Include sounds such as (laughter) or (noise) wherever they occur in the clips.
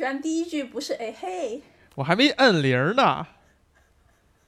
居然第一句不是哎嘿，我还没摁铃呢。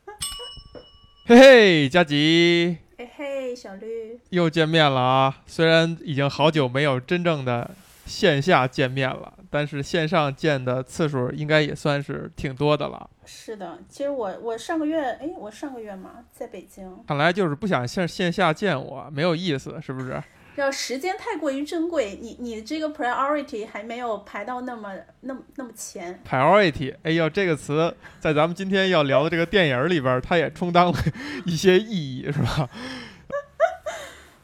(laughs) 嘿嘿，佳吉哎嘿，小绿，又见面了啊！虽然已经好久没有真正的线下见面了，但是线上见的次数应该也算是挺多的了。是的，其实我我上个月，哎，我上个月嘛，在北京，看来就是不想线线下见我，没有意思，是不是？要时间太过于珍贵，你你这个 priority 还没有排到那么那么那么前。priority，哎呦，这个词在咱们今天要聊的这个电影里边儿，它也充当了一些意义，是吧？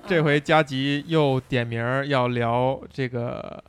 这回加吉又点名儿要聊这个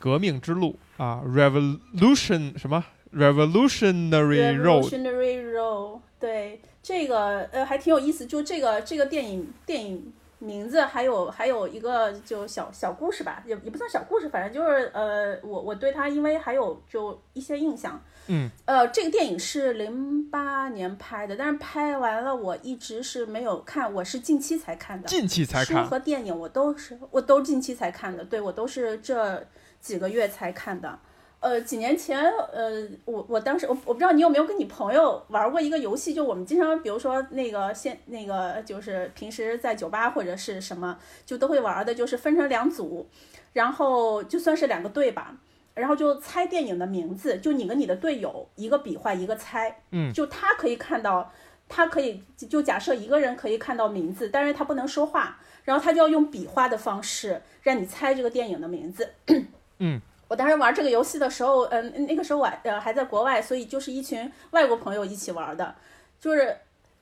革命之路啊，revolution 什么 revolutionary road，Revolutionary Road，对这个呃还挺有意思，就这个这个电影电影名字还有还有一个就小小故事吧，也也不算小故事，反正就是呃我我对他因为还有就一些印象，嗯，呃这个电影是零八年拍的，但是拍完了我一直是没有看，我是近期才看的，近期才看。书，和电影我都是我都近期才看的，对我都是这几个月才看的。呃，几年前，呃，我我当时我我不知道你有没有跟你朋友玩过一个游戏，就我们经常比如说那个现那个就是平时在酒吧或者是什么，就都会玩的，就是分成两组，然后就算是两个队吧，然后就猜电影的名字，就你跟你的队友一个比划一个猜，嗯，就他可以看到，他可以就假设一个人可以看到名字，但是他不能说话，然后他就要用比划的方式让你猜这个电影的名字。嗯，(clears throat) 我当时玩这个游戏的时候，嗯、那个时候我呃还在国外，所以就是一群外国朋友一起玩的，就是。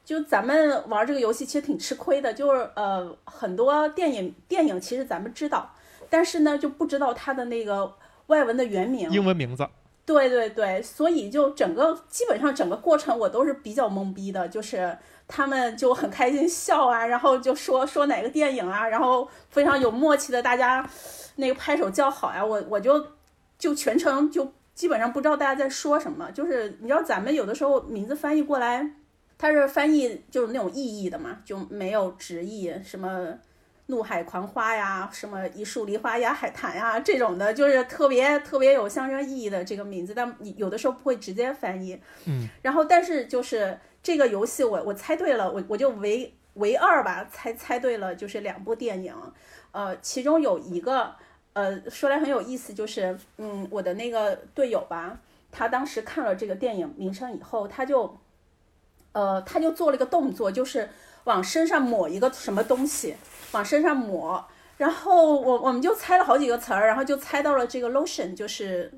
就咱们玩这个游戏其实挺吃亏的，就是呃很多电影电影其实咱们知道，但是呢就不知道它的那个外文的原名。英文名字，对对对，所以就整个基本上整个过程我都是比较懵逼的，就是他们就很开心笑啊，然后就说说哪个电影啊，然后非常有默契的大家那个拍手叫好呀、我我就就全程就基本上不知道大家在说什么，就是你知道咱们有的时候名字翻译过来，它是翻译就是那种意义的嘛，就没有直译什么。怒海狂花呀，什么一树梨花压海棠呀，这种的，就是特别特别有象征意义的这个名字，但你有的时候不会直接翻译。嗯，然后但是就是这个游戏我我猜对了，我我就唯唯二吧，猜猜对了，就是两部电影，呃，其中有一个呃说来很有意思，就是嗯我的那个队友吧，他当时看了这个电影名称以后，他就呃他就做了一个动作，就是往身上抹一个什么东西。往身上抹，然后我我们就猜了好几个词儿，然后就猜到了这个 lotion，就是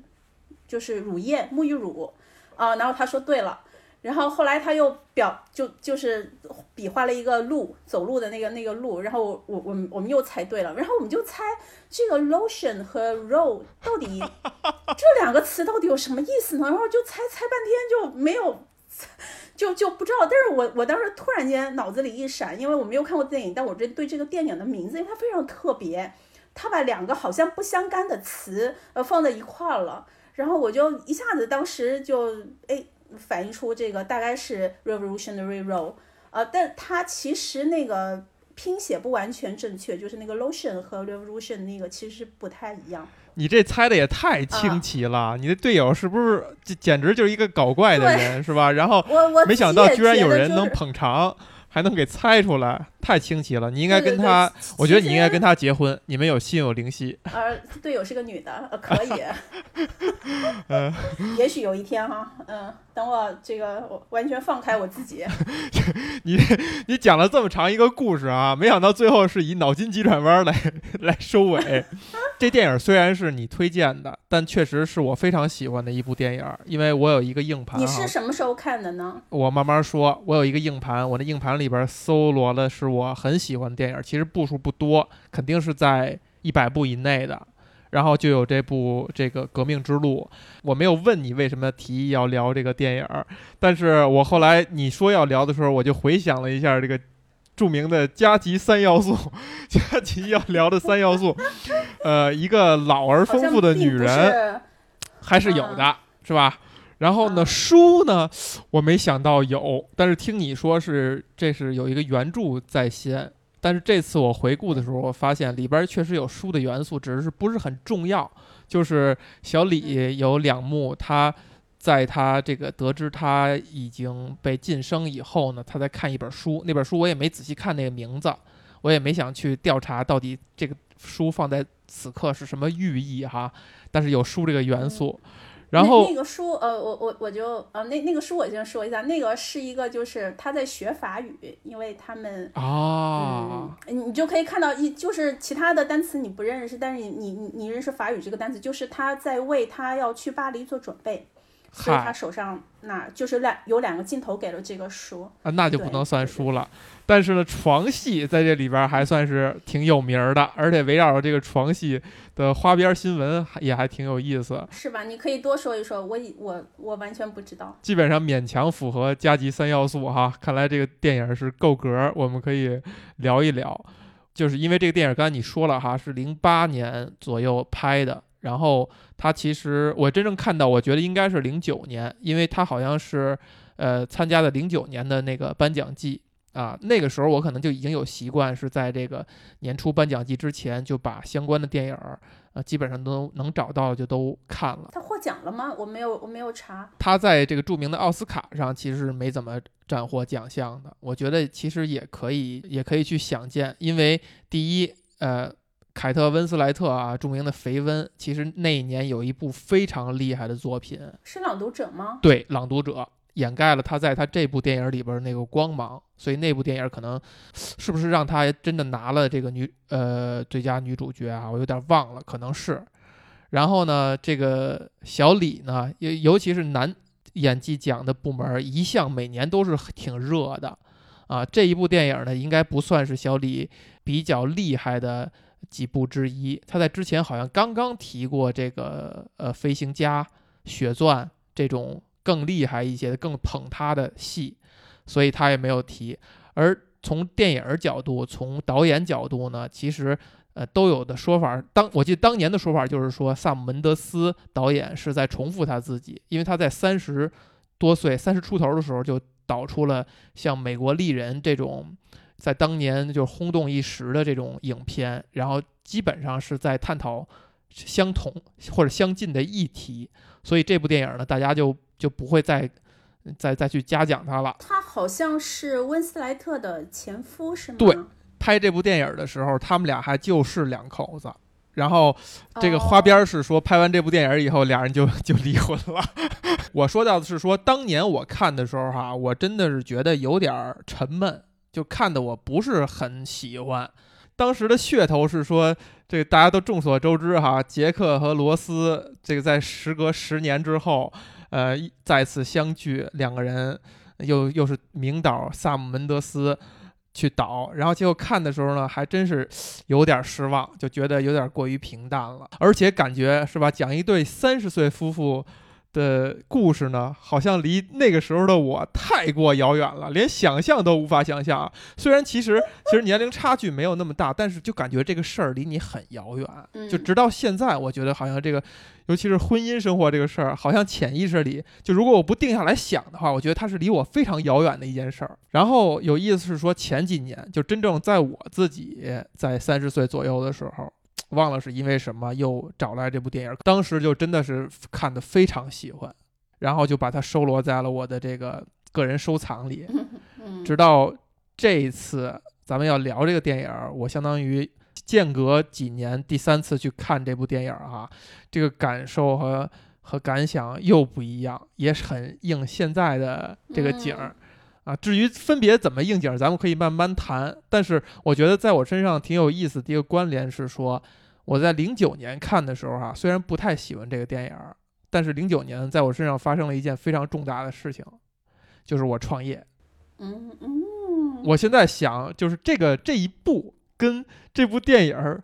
就是乳液、沐浴乳啊、然后他说对了，然后后来他又表就就是比划了一个路，走路的那个那个路，然后我我我们我们又猜对了，然后我们就猜这个 lotion 和 roll 到底 (laughs) 这两个词到底有什么意思呢？然后就猜猜半天就没有。(laughs) 就就不知道，但是我我当时突然间脑子里一闪，因为我没有看过电影，但我这对这个电影的名字，因为它非常特别，它把两个好像不相干的词呃放在一块儿了，然后我就一下子当时就哎反映出这个大概是 Revolutionary role，呃，但它其实那个拼写不完全正确，就是那个 lotion 和 revolution 那个其实不太一样。你这猜的也太啊清奇了！你的队友是不是就简直就是一个搞怪的人，是吧？然后我我没想到居然有人能捧场，还能给猜出来，太清奇了！你应该对对对跟他，我觉得你应该跟他结婚，你们有心有灵犀。呃，队友是个女的，呃，可以，(laughs) 嗯也许有一天哈，嗯，等我这个我完全放开我自己，(laughs) 你你讲了这么长一个故事啊，没想到最后是以脑筋急转弯来来收尾。(laughs) 这电影虽然是你推荐的，但确实是我非常喜欢的一部电影，因为我有一个硬盘你是什么时候看的呢？我慢慢说，我有一个硬盘，我那硬盘里边搜罗的是我很喜欢的电影，其实部数不多，肯定是在一百部以内的。然后就有这部这个《革命之路》，我没有问你为什么提议要聊这个电影，但是我后来你说要聊的时候，我就回想了一下这个著名的加急三要素，(laughs) 加急要聊的三要素，呃，一个老而丰富的女人，是还是有的，是吧？然后呢，嗯。书呢，我没想到有，但是听你说是这是有一个原著在先，但是这次我回顾的时候，我发现里边确实有书的元素，只是不是很重要，就是小李有两幕，他在他这个得知他已经被晋升以后呢，他在看一本书，那本书我也没仔细看那个名字，我也没想去调查到底这个书放在此刻是什么寓意哈，但是有书这个元素。然后那那个书，呃，我我我就呃，那那个书我先说一下，那个是一个就是他在学法语，因为他们啊，嗯，你就可以看到一就是其他的单词你不认识，但是你你你你认识法语这个单词，就是他在为他要去巴黎做准备，所以他手上那就是两有两个镜头给了这个书，啊，那就不能算书了。但是呢，床戏在这里边儿还算是挺有名儿的，而且围绕着这个床戏的花边新闻也还挺有意思，是吧？你可以多说一说，我以我我完全不知道。基本上勉强符合加急三要素哈。看来这个电影是够格儿，我们可以聊一聊。就是因为这个电影，刚才你说了哈，是零八年左右拍的，然后他其实我真正看到，我觉得应该是零九年，因为他好像是呃参加的零九年的那个颁奖季啊，那个时候我可能就已经有习惯，是在这个年初颁奖季之前就把相关的电影儿呃基本上都能找到就都看了。他获奖了吗？我没有我没有查。他在这个著名的奥斯卡上其实是没怎么斩获奖项的，我觉得其实也可以，也可以去想见，因为第一，呃，凯特温斯莱特啊，著名的肥温，其实那一年有一部非常厉害的作品，是朗读者吗？对，《朗读者》掩盖了他在他这部电影里边那个光芒，所以那部电影可能是不是让他真的拿了这个女呃最佳女主角啊？我有点忘了，可能是。然后呢，这个小李呢，尤尤其是男演技奖的部门，一向每年都是挺热的啊。这一部电影呢，应该不算是小李比较厉害的几部之一。他在之前好像刚刚提过这个呃《飞行家》《血钻》这种更厉害一些的、更捧他的戏，所以他也没有提。而从电影角度、从导演角度呢，其实呃都有的说法。当我记得当年的说法就是说，萨姆·门德斯导演是在重复他自己，因为他在三十多岁、三十出头的时候就导出了像《美国丽人》这种在当年就轰动一时的这种影片，然后基本上是在探讨相同或者相近的议题，所以这部电影呢，大家就就不会再再再去嘉奖它了。他好像是温斯莱特的前夫是吗？对拍这部电影的时候，他们俩还就是两口子。然后这个花哦边是说，拍完这部电影以后，俩人就就离婚了。(laughs) 我说到的是说，当年我看的时候哈，我真的是觉得有点儿沉闷，就看的我不是很喜欢。当时的噱头是说，这个大家都众所周知哈，杰克和罗斯这个在时隔十年之后，呃，再次相聚，两个人又又是名导萨姆·门德斯去导，然后结果看的时候呢，还真是有点失望，就觉得有点过于平淡了，而且感觉是吧，讲一对三十岁夫妇。的故事呢，好像离那个时候的我太过遥远了，连想象都无法想象。虽然其实其实年龄差距没有那么大，但是就感觉这个事儿离你很遥远。嗯就直到现在，我觉得好像这个，尤其是婚姻生活这个事儿，好像潜意识里，就如果我不定下来想的话，我觉得它是离我非常遥远的一件事儿。然后有意思是说，前几年就真正在我自己在三十岁左右的时候。忘了是因为什么又找来这部电影，当时就真的是看的非常喜欢，然后就把它收罗在了我的这个个人收藏里。(laughs) 嗯，直到这一次咱们要聊这个电影儿，我相当于间隔几年第三次去看这部电影儿哈，这个感受和和感想又不一样，也是很应现在的这个景儿。啊，至于分别怎么应景儿，咱们可以慢慢谈。但是我觉得在我身上挺有意思的一个关联是说，我在零九年看的时候哈、虽然不太喜欢这个电影儿，但是零九年在我身上发生了一件非常重大的事情，就是我创业。嗯嗯，我现在想，就是这个这一步跟这部电影儿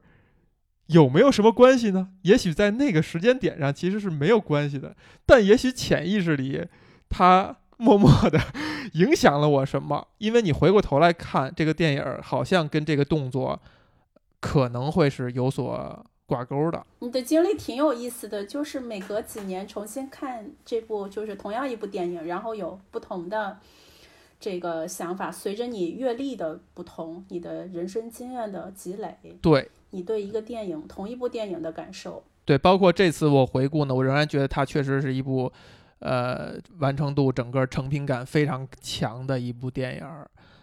有没有什么关系呢？也许在那个时间点上其实是没有关系的，但也许潜意识里，它默默的影响了我什么？因为你回过头来看这个电影儿，好像跟这个动作可能会是有所挂钩的。你的经历挺有意思的，就是每隔几年重新看这部，就是同样一部电影，然后有不同的这个想法，随着你阅历的不同，你的人生经验的积累，对，你对一个电影同一部电影的感受对，包括这次我回顾呢，我仍然觉得它确实是一部，呃，完成度整个成品感非常强的一部电影。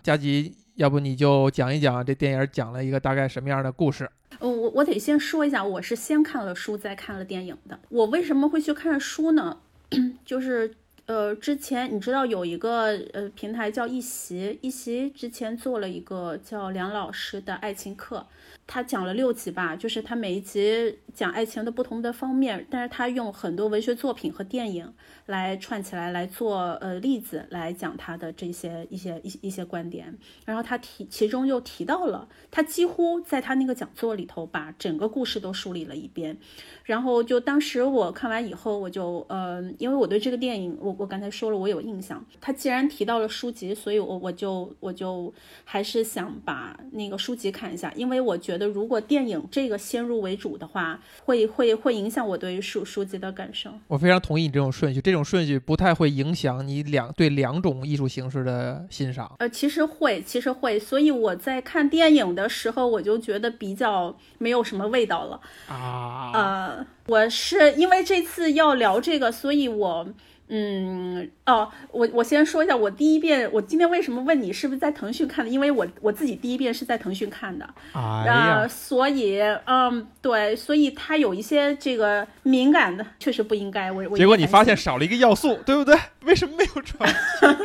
佳吉，要不你就讲一讲这电影讲了一个大概什么样的故事？呃，我我得先说一下，我是先看了书再看了电影的。我为什么会去看书呢？(clears throat) 就是呃，之前你知道有一个呃平台叫一席，一席之前做了一个叫梁老师的爱情课。他讲了六集吧，就是他每一集讲爱情的不同的方面，但是他用很多文学作品和电影来串起来来做呃例子来讲他的这些一些一一些观点。然后他提其中又提到了，他几乎在他那个讲座里头把整个故事都梳理了一遍。然后就当时我看完以后，我就呃，因为我对这个电影，我我刚才说了我有印象。他既然提到了书籍，所以我我就我就还是想把那个书籍看一下，因为我觉。如果电影这个先入为主的话，会会会影响我对书书籍的感受。我非常同意你这种顺序，这种顺序不太会影响你两对两种艺术形式的欣赏。呃，其实会，其实会。所以我在看电影的时候，我就觉得比较没有什么味道了啊。呃，我是因为这次要聊这个，所以我。嗯哦，我我先说一下，我第一遍，我今天为什么问你是不是在腾讯看的？因为我我自己第一遍是在腾讯看的，啊，所以嗯，对，所以它有一些这个敏感的，确实不应该。我我结果你发现少了一个要素，对不对？为什么没有传？(laughs)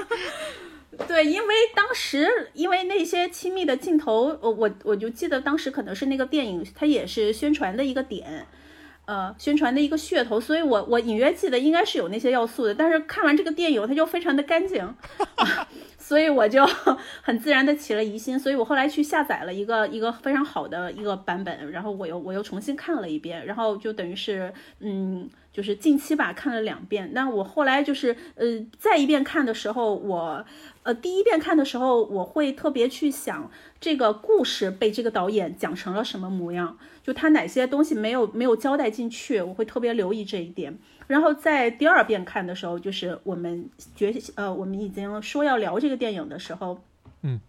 (laughs) 对，因为当时因为那些亲密的镜头，我我我就记得当时可能是那个电影，它也是宣传的一个点。呃，宣传的一个噱头，所以我我隐约记得应该是有那些要素的，但是看完这个电影，它就非常的干净，(laughs) 所以我就 (laughs) 很自然的起了疑心，所以我后来去下载了一个一个非常好的一个版本，然后我又我又重新看了一遍，然后就等于是嗯。就是近期吧，看了两遍。那我后来就是，呃，再一遍看的时候，我，呃，第一遍看的时候，我会特别去想这个故事被这个导演讲成了什么模样，就他哪些东西没有没有交代进去，我会特别留意这一点。然后在第二遍看的时候，就是我们觉，呃，我们已经说要聊这个电影的时候，嗯。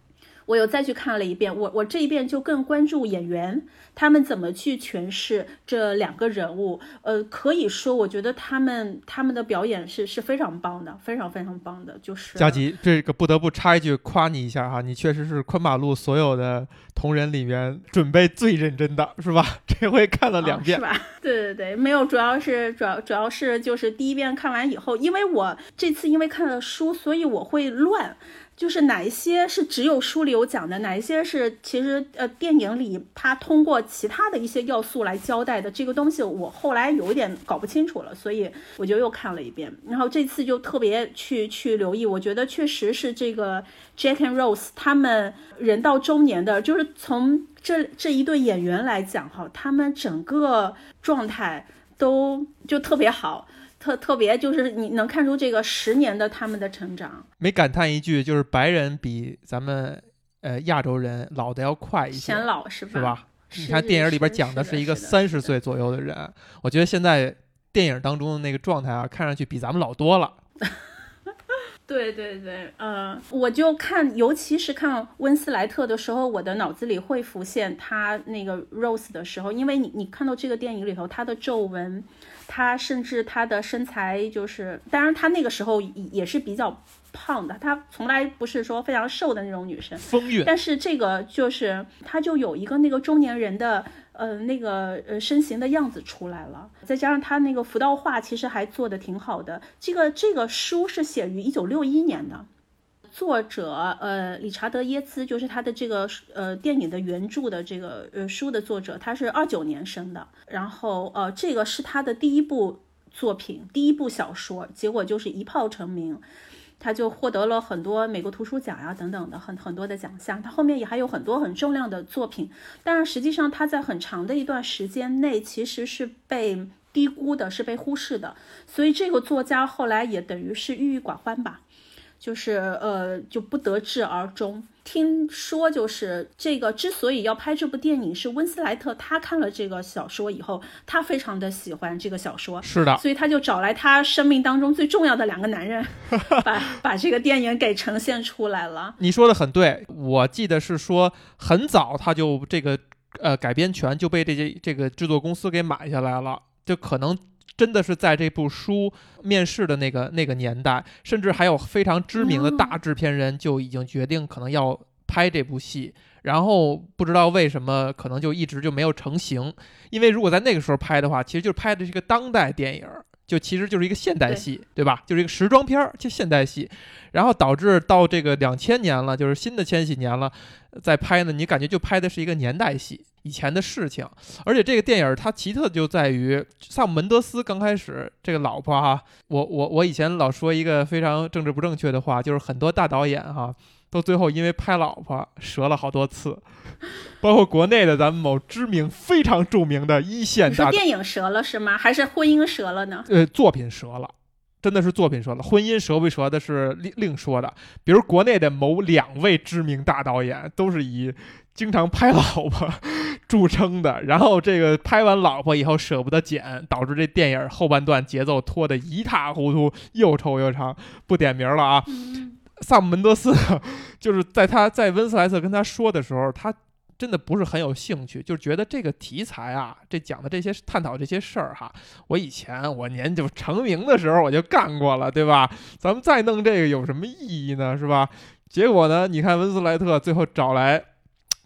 我又再去看了一遍，我我这一遍就更关注演员他们怎么去诠释这两个人物。呃，可以说，我觉得他们他们的表演是是非常棒的，非常非常棒的。就是佳吉，这个不得不插一句夸你一下哈，你确实是昆马路所有的同人里面准备最认真的是吧？(laughs) 这回看了两遍是吧？(laughs) 对对对，没有，主要是主要主要是就是第一遍看完以后，因为我这次因为看了书，所以我会乱。就是哪一些是只有书里有讲的，哪一些是其实呃电影里他通过其他的一些要素来交代的这个东西，我后来有点搞不清楚了，所以我就又看了一遍。然后这次就特别去去留意，我觉得确实是这个 Jack and Rose 他们人到中年的，就是从这这一对演员来讲哈，他们整个状态都就特别好。特特别就是你能看出这个十年的他们的成长，没感叹一句就是白人比咱们呃亚洲人老的要快一些，显老是吧？是吧？你看电影里边讲的是一个三十岁左右的人，我觉得现在电影当中的那个状态啊，看上去比咱们老多了。对 (laughs) 对对，嗯，我就看，尤其是看温斯莱特的时候，我的脑子里会浮现他那个 Rose 的时候，因为你你看到这个电影里头他的皱纹。她甚至她的身材就是，当然她那个时候也是比较胖的，她从来不是说非常瘦的那种女生。风韵。但是这个就是她就有一个那个中年人的呃那个呃身形的样子出来了，再加上她那个浮道画其实还做的挺好的。这个这个书是写于一九六一年的。作者呃，理查德耶兹就是他的这个呃电影的原著的这个呃书的作者，他是二九年生的。然后呃，这个是他的第一部作品，第一部小说，结果就是一炮成名，他就获得了很多美国图书奖呀等等的很很多的奖项。他后面也还有很多很重量的作品，但是实际上他在很长的一段时间内其实是被低估的，是被忽视的。所以这个作家后来也等于是郁郁寡欢吧。就是呃，就不得志而终。听说就是这个之所以要拍这部电影，是温斯莱特他看了这个小说以后，他非常的喜欢这个小说，是的，所以他就找来他生命当中最重要的两个男人，(laughs) 把把这个电影给呈现出来了。你说的很对，我记得是说很早他就这个呃改编权就被这些这个制作公司给买下来了。就可能真的是在这部书面世的那个那个年代，甚至还有非常知名的大制片人就已经决定可能要拍这部戏，然后不知道为什么可能就一直就没有成型，因为如果在那个时候拍的话，其实就是拍的是一个当代电影。就其实就是一个现代戏，对吧？就是一个时装片儿，就现代戏，然后导致到这个两千年了，就是新的千禧年了，在拍呢，你感觉就拍的是一个年代戏，以前的事情。而且这个电影它奇特就在于，萨姆门德斯刚开始这个老婆哈，我我我以前老说一个非常政治不正确的话，就是很多大导演哈。到最后，因为拍老婆折了好多次，(laughs) 包括国内的咱们某知名、非常著名的一线大电影折了是吗？还是婚姻折了呢？呃，作品折了，真的是作品折了。婚姻折不折的是另另说的。比如国内的某两位知名大导演，都是以经常拍老婆 (laughs) 著称的。然后这个拍完老婆以后舍不得剪，导致这电影后半段节奏拖得一塌糊涂，又臭又长。不点名了啊。萨姆门德斯就是在他在温斯莱特跟他说的时候，他真的不是很有兴趣，就觉得这个题材啊，这讲的这些探讨这些事儿哈，我以前我年就成名的时候我就干过了，对吧？咱们再弄这个有什么意义呢？是吧？结果呢，你看温斯莱特最后找来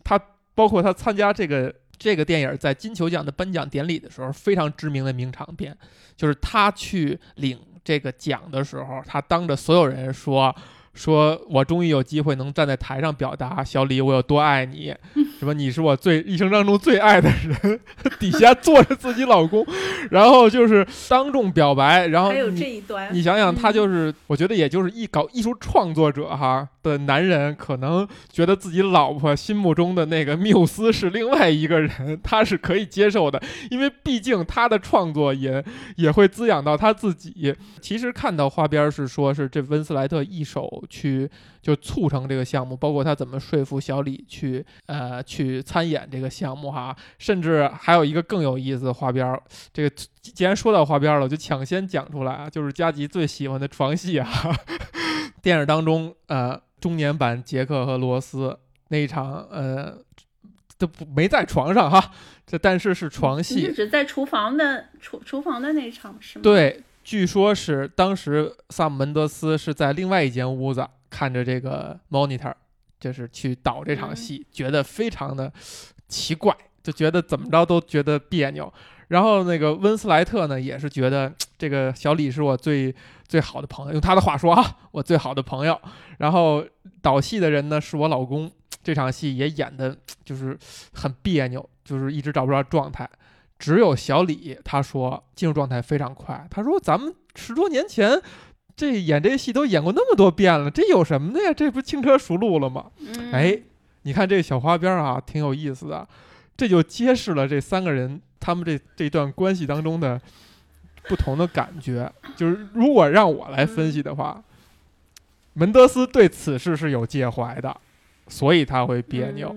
他，包括他参加这个这个电影在金球奖的颁奖典礼的时候，非常知名的名场面，就是他去领这个奖的时候，他当着所有人说。说我终于有机会能站在台上表达小李我有多爱你，(laughs) 什么你是我最一生当中最爱的人，底下坐着自己老公，(laughs) 然后就是当众表白，然后还有这一段，你想想他就是，我觉得也就是艺搞艺术创作者哈的男人，可能觉得自己老婆心目中的那个缪斯是另外一个人，他是可以接受的，因为毕竟他的创作也也会滋养到他自己。其实看到花边是说是这温斯莱特一手。去就促成这个项目，包括他怎么说服小李去呃去参演这个项目哈，甚至还有一个更有意思的花边儿。这个既然说到花边了，我就抢先讲出来啊，就是佳吉最喜欢的床戏啊。(laughs) 电影当中呃中年版杰克和罗斯那一场呃都不没在床上哈，这但是是床戏，只在厨房的厨厨房的那一场是吗？对。据说，是当时萨姆门德斯是在另外一间屋子看着这个 monitor，就是去导这场戏，觉得非常的奇怪，就觉得怎么着都觉得别扭。然后那个温斯莱特呢，也是觉得这个小李是我最最好的朋友，用他的话说啊，我最好的朋友。然后导戏的人呢是我老公，这场戏也演的就是很别扭，就是一直找不着状态。只有小李，他说进入状态非常快。他说：“咱们十多年前这演这戏都演过那么多遍了，这有什么的呀？这不轻车熟路了吗？”哎，你看这小花边啊，挺有意思的。这就揭示了这三个人他们这这段关系当中的不同的感觉。就是如果让我来分析的话，门德斯对此事是有介怀的，所以他会别扭。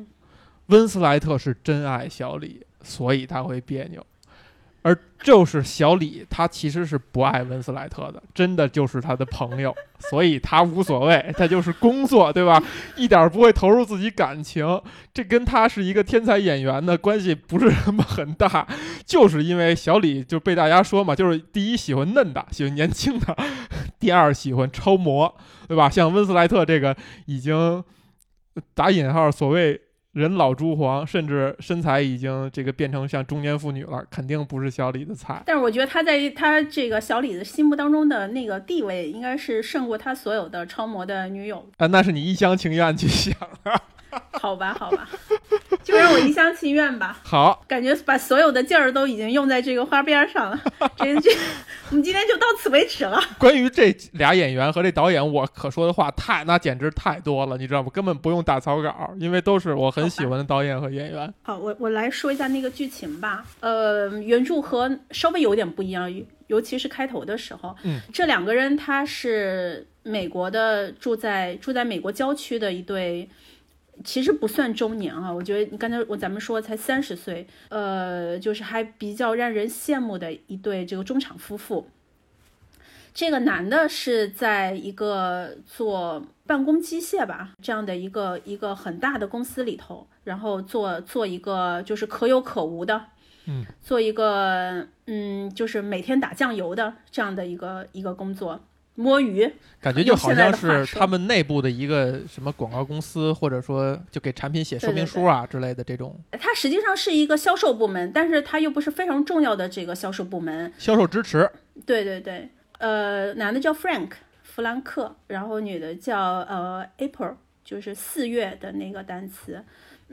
温斯莱特是真爱小李。所以他会别扭，而就是小李，他其实是不爱温斯莱特的，真的就是他的朋友，所以他无所谓，他就是工作，对吧？一点不会投入自己感情，这跟他是一个天才演员的关系不是什么很大，就是因为小李就被大家说嘛，就是第一喜欢嫩的，喜欢年轻的，(laughs) 第二喜欢超模，对吧？像温斯莱特这个已经打引号所谓。人老珠黄，甚至身材已经这个变成像中年妇女了，肯定不是小李的菜。但是我觉得他在他这个小李的心目当中的那个地位，应该是胜过他所有的超模的女友。啊，那是你一厢情愿去想啊。(laughs) 好吧，好吧，就让我一厢情愿吧。(laughs) 好，感觉把所有的劲儿都已经用在这个花边上了。(laughs) 这这，我们今天就到此为止了。关于这俩演员和这导演，我可说的话太那简直太多了，你知道吗？根本不用打草稿，因为都是我很喜欢的导演和演员。好，我我来说一下那个剧情吧。呃，原著和稍微有点不一样，尤其是开头的时候。嗯，这两个人他是美国的，住在住在美国郊区的一对。其实不算中年啊，我觉得你刚才我咱们说才三十岁，呃，就是还比较让人羡慕的一对这个中产夫妇。这个男的是在一个做办公机械吧这样的一个一个很大的公司里头，然后做做一个就是可有可无的，嗯，做一个嗯，就是每天打酱油的这样的一个一个工作，摸鱼，感觉就好像是他们内部的一个什么广告公司，或者说就给产品写说明书啊之类的这种它实际上是一个销售部门，但是它又不是非常重要的这个销售部门。销售支持。对对对，呃，男的叫 Frank 弗兰克，然后女的叫呃 April，就是四月的那个单词。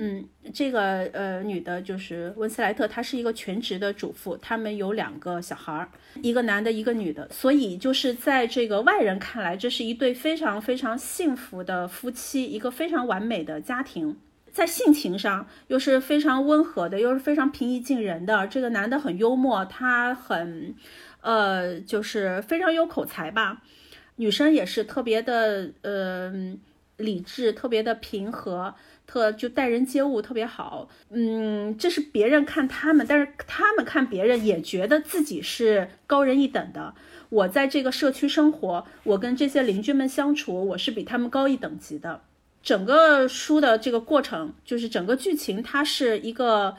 嗯，这个呃女的就是温斯莱特，她是一个全职的主妇，他们有两个小孩儿，一个男的，一个女的，所以就是在这个外人看来，这是一对非常非常幸福的夫妻，一个非常完美的家庭。在性情上又是非常温和的，又是非常平易近人的。这个男的很幽默，他很，呃，就是非常有口才吧。女生也是特别的，呃，理智，特别的平和。特就待人接物特别好，嗯，这是别人看他们，但是他们看别人也觉得自己是高人一等的。我在这个社区生活，我跟这些邻居们相处，我是比他们高一等级的。整个书的这个过程，就是整个剧情，它是一个，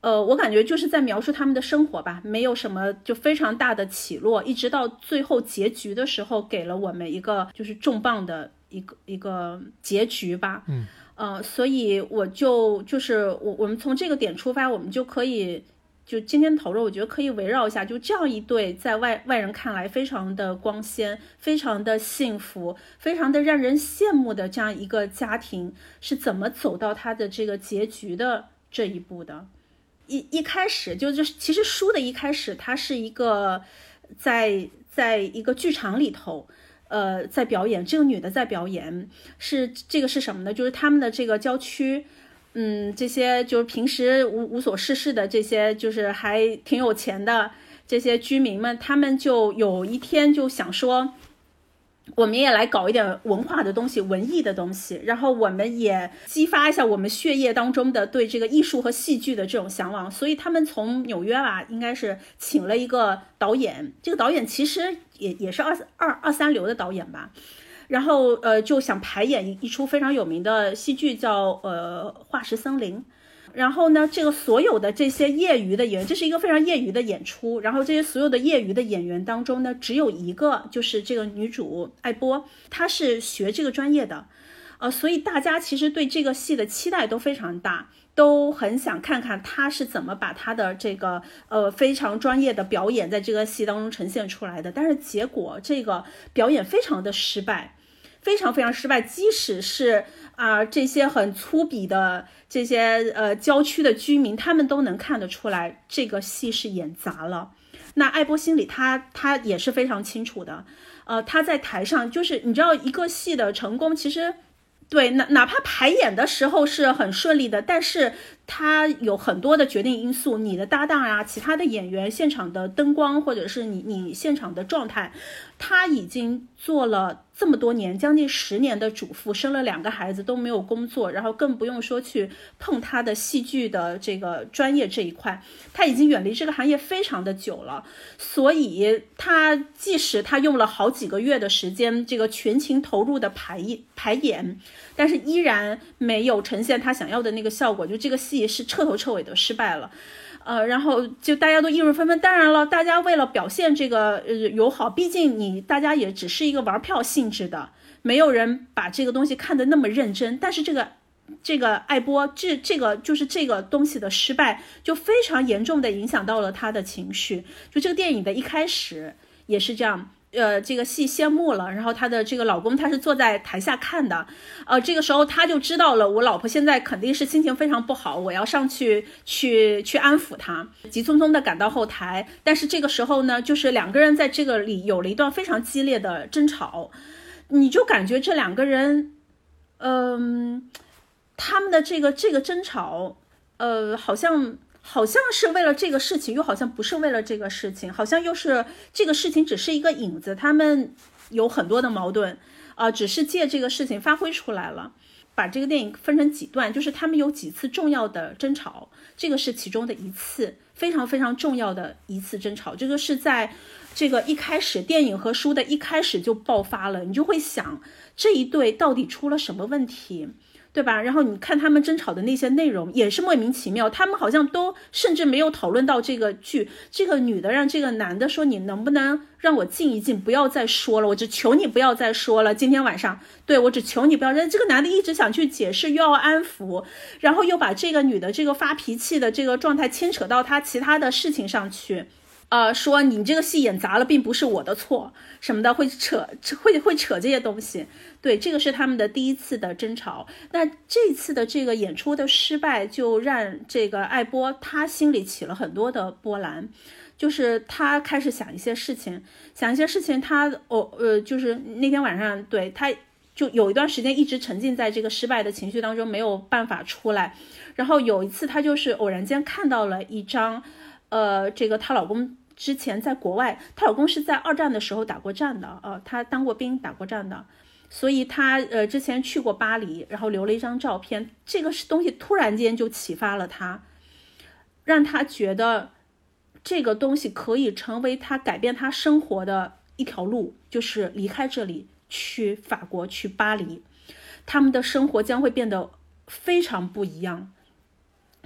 呃，我感觉就是在描述他们的生活吧，没有什么就非常大的起落，一直到最后结局的时候，给了我们一个就是重磅的一个一个结局吧，嗯。呃，所以我就就是我我们从这个点出发，我们就可以就今天讨论，我觉得可以围绕一下，就这样一对在外外人看来非常的光鲜、非常的幸福、非常的让人羡慕的这样一个家庭是怎么走到他的这个结局的这一步的。一一开始就就其实书的一开始，它是一个在在一个剧场里头。呃，在表演，这个女的在表演，是这个是什么呢？就是他们的这个郊区，嗯，这些就是平时无无所事事的这些，就是还挺有钱的这些居民们，他们就有一天就想说。我们也来搞一点文化的东西，文艺的东西，然后我们也激发一下我们血液当中的对这个艺术和戏剧的这种向往。所以他们从纽约吧，应该是请了一个导演，这个导演其实也也是二二二三流的导演吧。然后呃，就想排演一一出非常有名的戏剧，叫呃《化石森林》。然后呢，这个所有的这些业余的演员，这是一个非常业余的演出。然后这些所有的业余的演员当中呢，只有一个就是这个女主艾波，她是学这个专业的，呃，所以大家其实对这个戏的期待都非常大，都很想看看他是怎么把他的这个呃非常专业的表演在这个戏当中呈现出来的。但是结果这个表演非常的失败，非常非常失败，即使是。啊，这些很粗鄙的这些呃郊区的居民，他们都能看得出来，这个戏是演砸了。那艾波心里，他他也是非常清楚的。呃，他在台上，就是你知道，一个戏的成功，其实对哪哪怕排演的时候是很顺利的，但是它有很多的决定因素，你的搭档啊，其他的演员，现场的灯光，或者是你你现场的状态，他已经做了。这么多年，将近十年的主妇，生了两个孩子都没有工作，然后更不用说去碰他的戏剧的这个专业这一块，他已经远离这个行业非常的久了。所以，他即使他用了好几个月的时间，这个全情投入的排排演，但是依然没有呈现他想要的那个效果，就这个戏是彻头彻尾的失败了。呃，然后就大家都议论纷纷。当然了，大家为了表现这个呃友好，毕竟你大家也只是一个玩票性质的，没有人把这个东西看得那么认真。但是这个这个爱播这这个就是这个东西的失败，就非常严重的影响到了他的情绪。就这个电影的一开始也是这样。呃，这个戏谢幕了，然后她的这个老公他是坐在台下看的，呃，这个时候他就知道了，我老婆现在肯定是心情非常不好，我要上去去去安抚她，急匆匆的赶到后台，但是这个时候呢，就是两个人在这个里有了一段非常激烈的争吵，你就感觉这两个人，嗯，他们的这个这个争吵，呃，好像。好像是为了这个事情，又好像不是为了这个事情，好像又是这个事情只是一个影子。他们有很多的矛盾，呃，只是借这个事情发挥出来了。把这个电影分成几段，就是他们有几次重要的争吵，这个是其中的一次非常非常重要的一次争吵。这个是在这个一开始电影和书的一开始就爆发了，你就会想这一对到底出了什么问题？对吧？然后你看他们争吵的那些内容也是莫名其妙，他们好像都甚至没有讨论到这个剧。这个女的让这个男的说：“你能不能让我静一静，不要再说了？我只求你不要再说了。今天晚上，对我只求你不要。”这个男的一直想去解释，又要安抚，然后又把这个女的这个发脾气的这个状态牵扯到他其他的事情上去。呃，说你这个戏演砸了，并不是我的错，什么的会扯，会会扯这些东西。对，这个是他们的第一次的争吵。那这次的这个演出的失败，就让这个艾波他心里起了很多的波澜，就是他开始想一些事情，想一些事情。他哦呃，就是那天晚上，对他就有一段时间一直沉浸在这个失败的情绪当中，没有办法出来。然后有一次，他就是偶然间看到了一张，呃，这个她老公。之前在国外，她老公是在二战的时候打过战的，呃，他当过兵，打过战的，所以她呃之前去过巴黎，然后留了一张照片。这个是东西突然间就启发了她，让她觉得这个东西可以成为她改变她生活的一条路，就是离开这里去法国去巴黎，他们的生活将会变得非常不一样。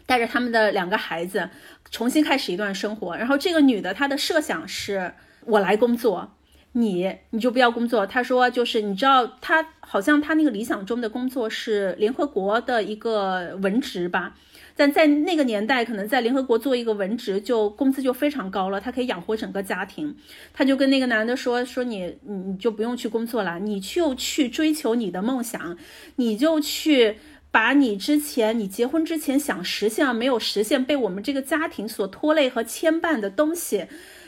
带着他们的两个孩子，重新开始一段生活。然后这个女的，她的设想是：我来工作，你你就不要工作。她说，就是你知道，她好像她那个理想中的工作是联合国的一个文职吧？但在那个年代，可能在联合国做一个文职，就工资就非常高了，她可以养活整个家庭。她就跟那个男的说：说你你就不用去工作了，你就去追求你的梦想，你就去。把你之前你结婚之前想实现而没有实现，被我们这个家庭所拖累和牵绊的东西，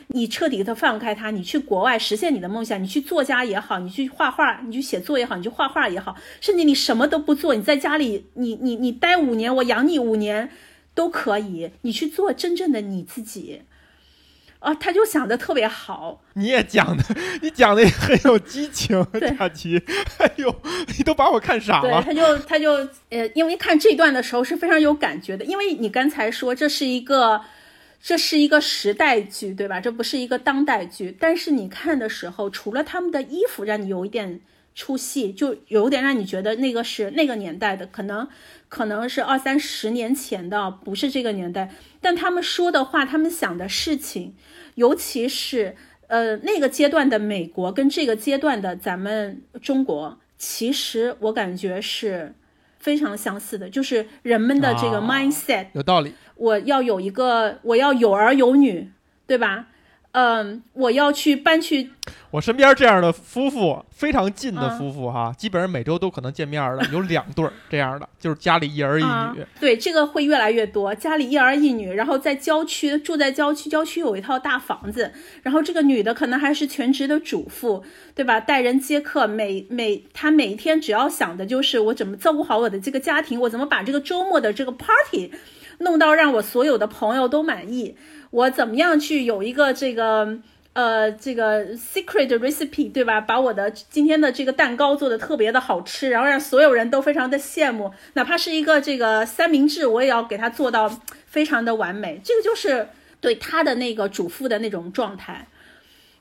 你彻底的放开它，你去国外实现你的梦想，你去作家也好，你去画画，你去写作也好，你去画画也好，甚至你什么都不做，你在家里，你你你待五年，我养你五年，都可以，你去做真正的你自己。啊，他就想的特别好，你也讲的，你讲的也很有激情，(laughs) 佳琪，哎呦，你都把我看傻了。对，他就他就呃，因为看这段的时候是非常有感觉的，因为你刚才说这是一个，这是一个时代剧，对吧？这不是一个当代剧，但是你看的时候，除了他们的衣服让你有一点出戏，就有点让你觉得那个是那个年代的，可能。可能是二三十年前的，不是这个年代。但他们说的话，他们想的事情，尤其是呃那个阶段的美国跟这个阶段的咱们中国，其实我感觉是非常相似的，就是人们的这个 mindset 有道理。我要有一个，我要有儿有女，对吧？嗯，我要去搬去。我身边这样的夫妇非常近的夫妇哈，基本上每周都可能见面的，有两对儿这样的，就是家里一儿一女。对，这个会越来越多，家里一儿一女，然后在郊区住在郊区，郊区有一套大房子，然后这个女的可能还是全职的主妇，对吧？待人接客，每每她每一天只要想的就是我怎么照顾好我的这个家庭，我怎么把这个周末的这个 party 弄到让我所有的朋友都满意。我怎么样去有一个这个呃这个 secret recipe 对吧？把我的今天的这个蛋糕做的特别的好吃，然后让所有人都非常的羡慕，哪怕是一个这个三明治，我也要给他做到非常的完美。这个就是对他的那个主妇的那种状态。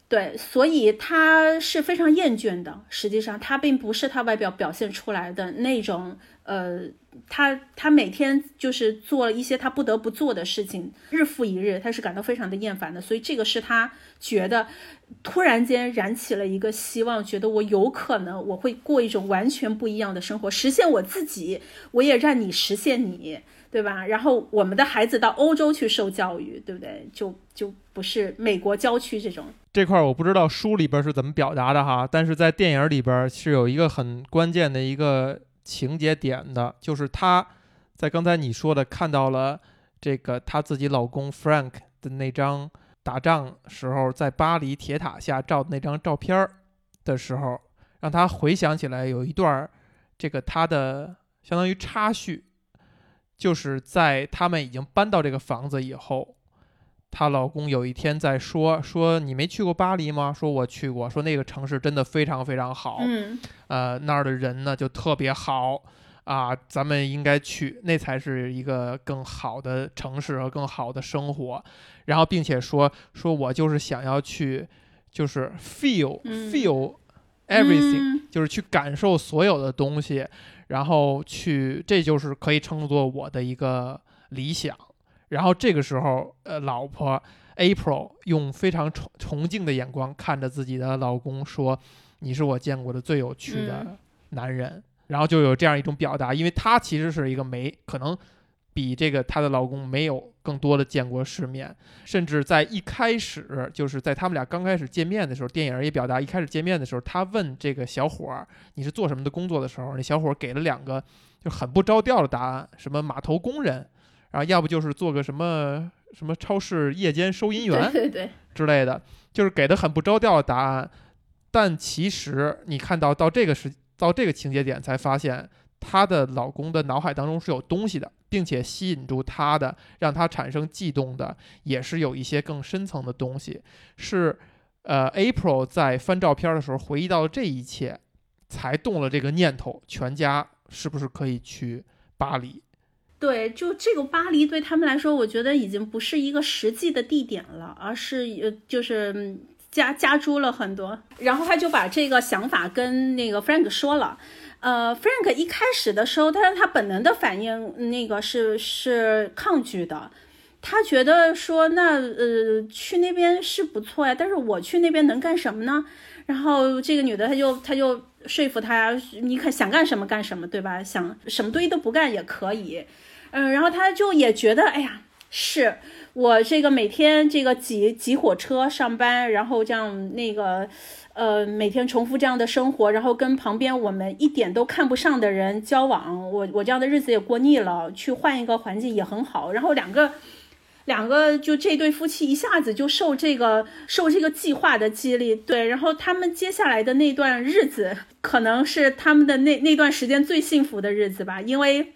对，所以他是非常厌倦的。实际上，他并不是他外表表现出来的那种呃。他他每天就是做了一些他不得不做的事情，日复一日，他是感到非常的厌烦的。所以这个是他觉得突然间燃起了一个希望，觉得我有可能我会过一种完全不一样的生活，实现我自己，我也让你实现你，对吧？然后我们的孩子到欧洲去受教育，对不对？就就不是美国郊区这种。这块儿我不知道书里边是怎么表达的哈，但是在电影里边是有一个很关键的一个。情节点的，就是她在刚才你说的看到了这个她自己老公 Frank 的那张打仗时候在巴黎铁塔下照的那张照片儿的时候，让她回想起来有一段这个她的相当于插叙，就是在他们已经搬到这个房子以后。她老公有一天在说说你没去过巴黎吗？说我去过，说那个城市真的非常非常好，嗯，呃那儿的人呢就特别好啊，咱们应该去，那才是一个更好的城市和更好的生活。然后并且说说我就是想要去，就是 feel feel everything，、就是去感受所有的东西，然后去，这就是可以称作我的一个理想。然后这个时候，呃，老婆 April 用非常崇崇敬的眼光看着自己的老公说：“你是我见过的最有趣的嗯男人。然后就有这样一种表达，因为她其实是一个没可能比这个她的老公没有更多的见过世面，甚至在一开始，就是在他们俩刚开始见面的时候，电影也表达，一开始见面的时候，他问这个小伙儿你是做什么的工作的时候，那小伙儿给了两个就很不着调的答案，什么码头工人，然后要不就是做个什么什么超市夜间收银员对对对，之类的，就是给的很不着调的答案。但其实你看到到这个时到这个情节点，才发现她的老公的脑海当中是有东西的，并且吸引住她的，让她产生悸动的，也是有一些更深层的东西。是呃，April 在翻照片的时候回忆到了这一切，才动了这个念头，全家是不是可以去巴黎？对，就这个巴黎对他们来说，我觉得已经不是一个实际的地点了，而是呃，就是加加诸了很多。然后他就把这个想法跟那个 Frank 说了。呃，Frank 一开始的时候，他他本能的反应那个是是抗拒的，他觉得说那呃去那边是不错呀，但是我去那边能干什么呢？然后这个女的她就她就说服他，你看想干什么干什么，对吧？想什么东西都不干也可以。嗯，然后他就也觉得，哎呀，是我这个每天这个挤挤火车上班，然后这样那个，呃，每天重复这样的生活，然后跟旁边我们一点都看不上的人交往，我我这样的日子也过腻了，去换一个环境也很好。然后两个。两个就这对夫妻一下子就受这个受这个计划的激励，对，然后他们接下来的那段日子，可能是他们的那那段时间最幸福的日子吧，因为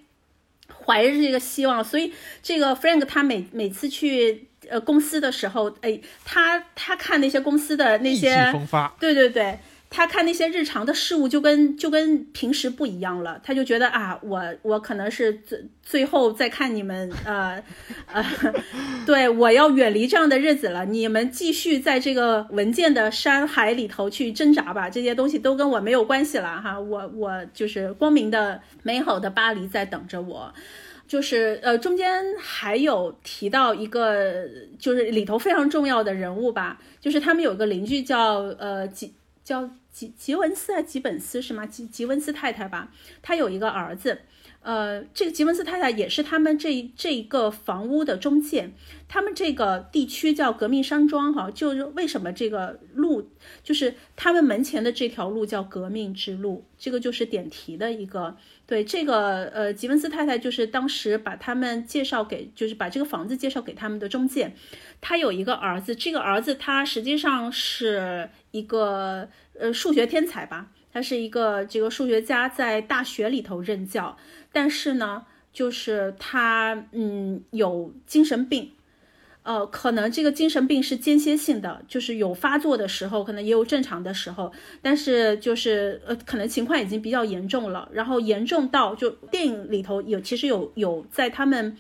怀着这个希望，所以这个 Frank 他每每次去呃公司的时候，哎，他他看那些公司的那些，风发，对对对。他看那些日常的事物就跟就跟平时不一样了，他就觉得啊，我我可能是最最后再看你们，呃 (laughs) 呃，(laughs) 对我要远离这样的日子了。你们继续在这个文件的山海里头去挣扎吧，这些东西都跟我没有关系了哈。我我就是光明的、美好的巴黎在等着我。就是呃，中间还有提到一个，就是里头非常重要的人物吧，就是他们有个邻居叫呃吉叫吉吉文斯啊吉本斯是吗？吉吉文斯太太吧，她有一个儿子。呃，这个吉文斯太太也是他们这这一个房屋的中介，他们这个地区叫革命山庄哈，就是为什么这个路就是他们门前的这条路叫革命之路，这个就是点题的一个。对这个呃，吉文斯太太就是当时把他们介绍给，就是把这个房子介绍给他们的中介。他有一个儿子，这个儿子他实际上是一个呃数学天才吧，他是一个这个数学家，在大学里头任教，但是呢，就是他嗯有精神病。呃，可能这个精神病是间歇性的，就是有发作的时候，可能也有正常的时候，但是就是呃，可能情况已经比较严重了，然后严重到就电影里头有其实有有在他们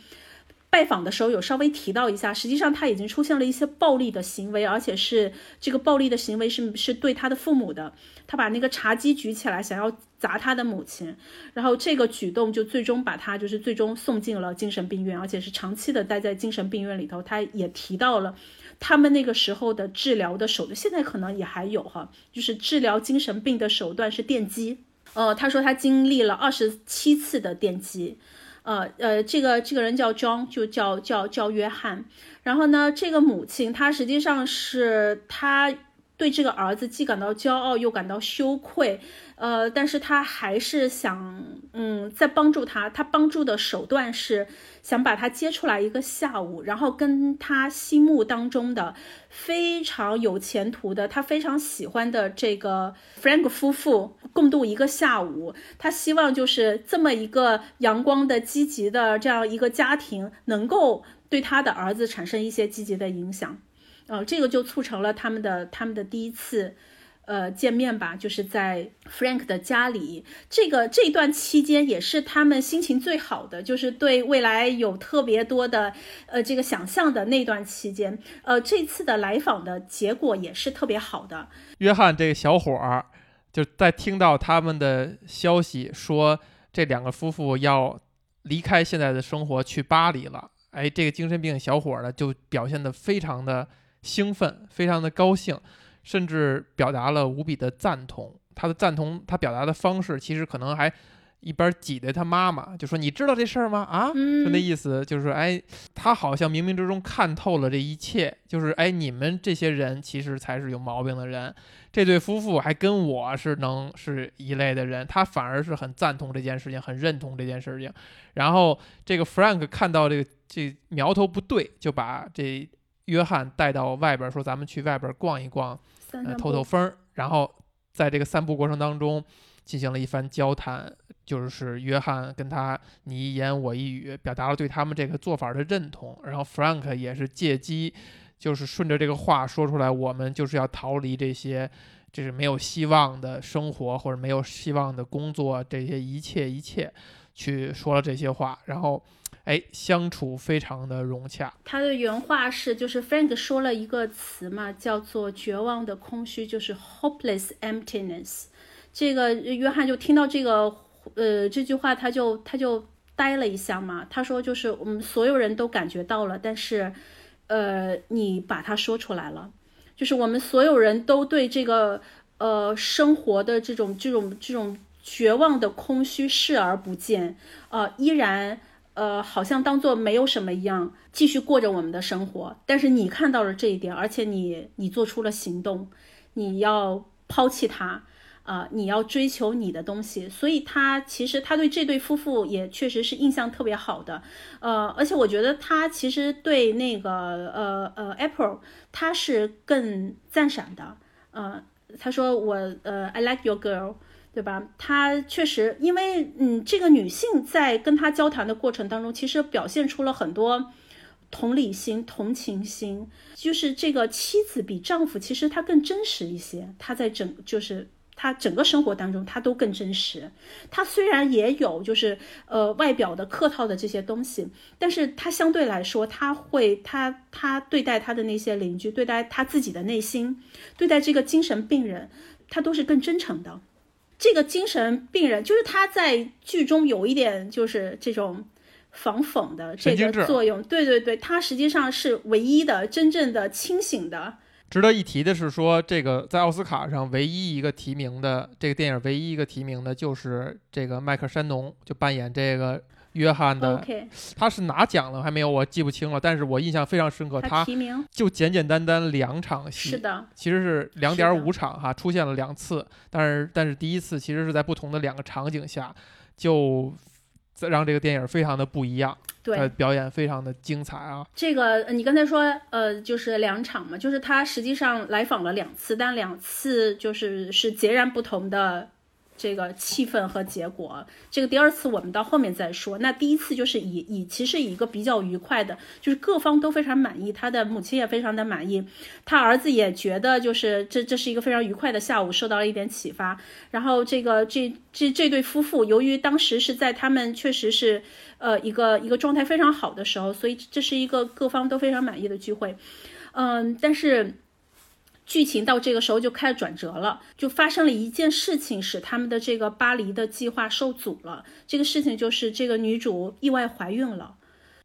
拜访的时候有稍微提到一下，实际上他已经出现了一些暴力的行为，而且是这个暴力的行为是是对他的父母的，他把那个茶几举起来想要砸他的母亲，然后这个举动就最终把他就是最终送进了精神病院，而且是长期的待在精神病院里头。他也提到了他们那个时候的治疗的手段，现在可能也还有哈，就是治疗精神病的手段是电击。呃，他说他经历了二十七次的电击。呃呃，这个这个人叫 John，就叫叫叫约翰。然后呢，这个母亲她实际上是她对这个儿子既感到骄傲又感到羞愧，呃，但是他还是想嗯在帮助他。他帮助的手段是想把他接出来一个下午，然后跟他心目当中的非常有前途的他非常喜欢的这个 Frank 夫妇共度一个下午。他希望就是这么一个阳光的、积极的这样一个家庭，能够对他的儿子产生一些积极的影响。呃，这个就促成了他们的他们的第一次。呃，见面吧，就是在 Frank 的家里。这个这段期间也是他们心情最好的，就是对未来有特别多的呃这个想象的那段期间。呃，这次的来访的结果也是特别好的。约翰这个小伙儿就在听到他们的消息说这两个夫妇要离开现在的生活去巴黎了，哎，这个精神病小伙儿呢就表现得非常的兴奋，非常的高兴，甚至表达了无比的赞同。他的赞同，他表达的方式其实可能还。一边挤兑他妈妈，就说：“你知道这事儿吗？啊，就那意思，就是哎，他好像冥冥之中看透了这一切，就是哎，你们这些人其实才是有毛病的人。这对夫妇还跟我是能是一类的人，他反而是很赞同这件事情，很认同这件事情。然后这个 Frank 看到这个这苗头不对，就把这约翰带到外边，说咱们去外边逛一逛，呃，透透风。然后在这个散步过程当中。”进行了一番交谈，就是约翰跟他你一言我一语，表达了对他们这个做法的认同。然后 Frank 也是借机，就是顺着这个话说出来，我们就是要逃离这些，就是没有希望的生活或者没有希望的工作，这些一切一切，去说了这些话。然后，哎，相处非常的融洽。他的原话是，就是 Frank 说了一个词嘛，叫做绝望的空虚，就是 hopeless emptiness。这个约翰就听到这个，呃，这句话他就他就呆了一下嘛。他说，就是我们所有人都感觉到了，但是，呃，你把它说出来了，就是我们所有人都对这个，呃，生活的这种这种这种绝望的空虚视而不见，呃，依然，呃，好像当做没有什么一样，继续过着我们的生活。但是你看到了这一点，而且你你做出了行动，你要抛弃他。啊，你要追求你的东西，(laughs) 所以他其实他对这对夫妇也确实是印象特别好的，呃，而且我觉得他其实对那个呃呃 April 他是更赞赏的，呃，他说我呃 I like your girl，对吧？他确实，因为嗯，这个女性在跟他交谈的过程当中，其实表现出了很多同理心、同情心，就是这个妻子比丈夫其实他更真实一些，他在整就是。他整个生活当中，他都更真实。他虽然也有就是呃外表的客套的这些东西，但是他相对来说，他会他他对待他的那些邻居，对待他自己的内心，对待这个精神病人，他都是更真诚的。这个精神病人就是他在剧中有一点就是这种防讽的这个作用。对对对，他实际上是唯一的真正的清醒的。值得一提的是，说这个在奥斯卡上唯一一个提名的这个电影，唯一一个提名的就是这个迈克山农，就扮演这个约翰的。他是拿奖了还没有？我记不清了。但是我印象非常深刻，他提名就简简单单两场戏，是的，其实是两点五场哈，出现了两次。但是但是第一次其实是在不同的两个场景下，就让这个电影非常的不一样。对，表演非常的精彩啊！这个你刚才说，呃，就是两场嘛，就是他实际上来访了两次，但两次就是是截然不同的。这个气氛和结果，这个第二次我们到后面再说。那第一次就是以以其实以一个比较愉快的，就是各方都非常满意，他的母亲也非常的满意，他儿子也觉得就是这这是一个非常愉快的下午，受到了一点启发。然后这个这这这对夫妇，由于当时是在他们确实是呃一个一个状态非常好的时候，所以这是一个各方都非常满意的聚会。嗯，但是。剧情到这个时候就开始转折了，就发生了一件事情，使他们的这个巴黎的计划受阻了。这个事情就是这个女主意外怀孕了。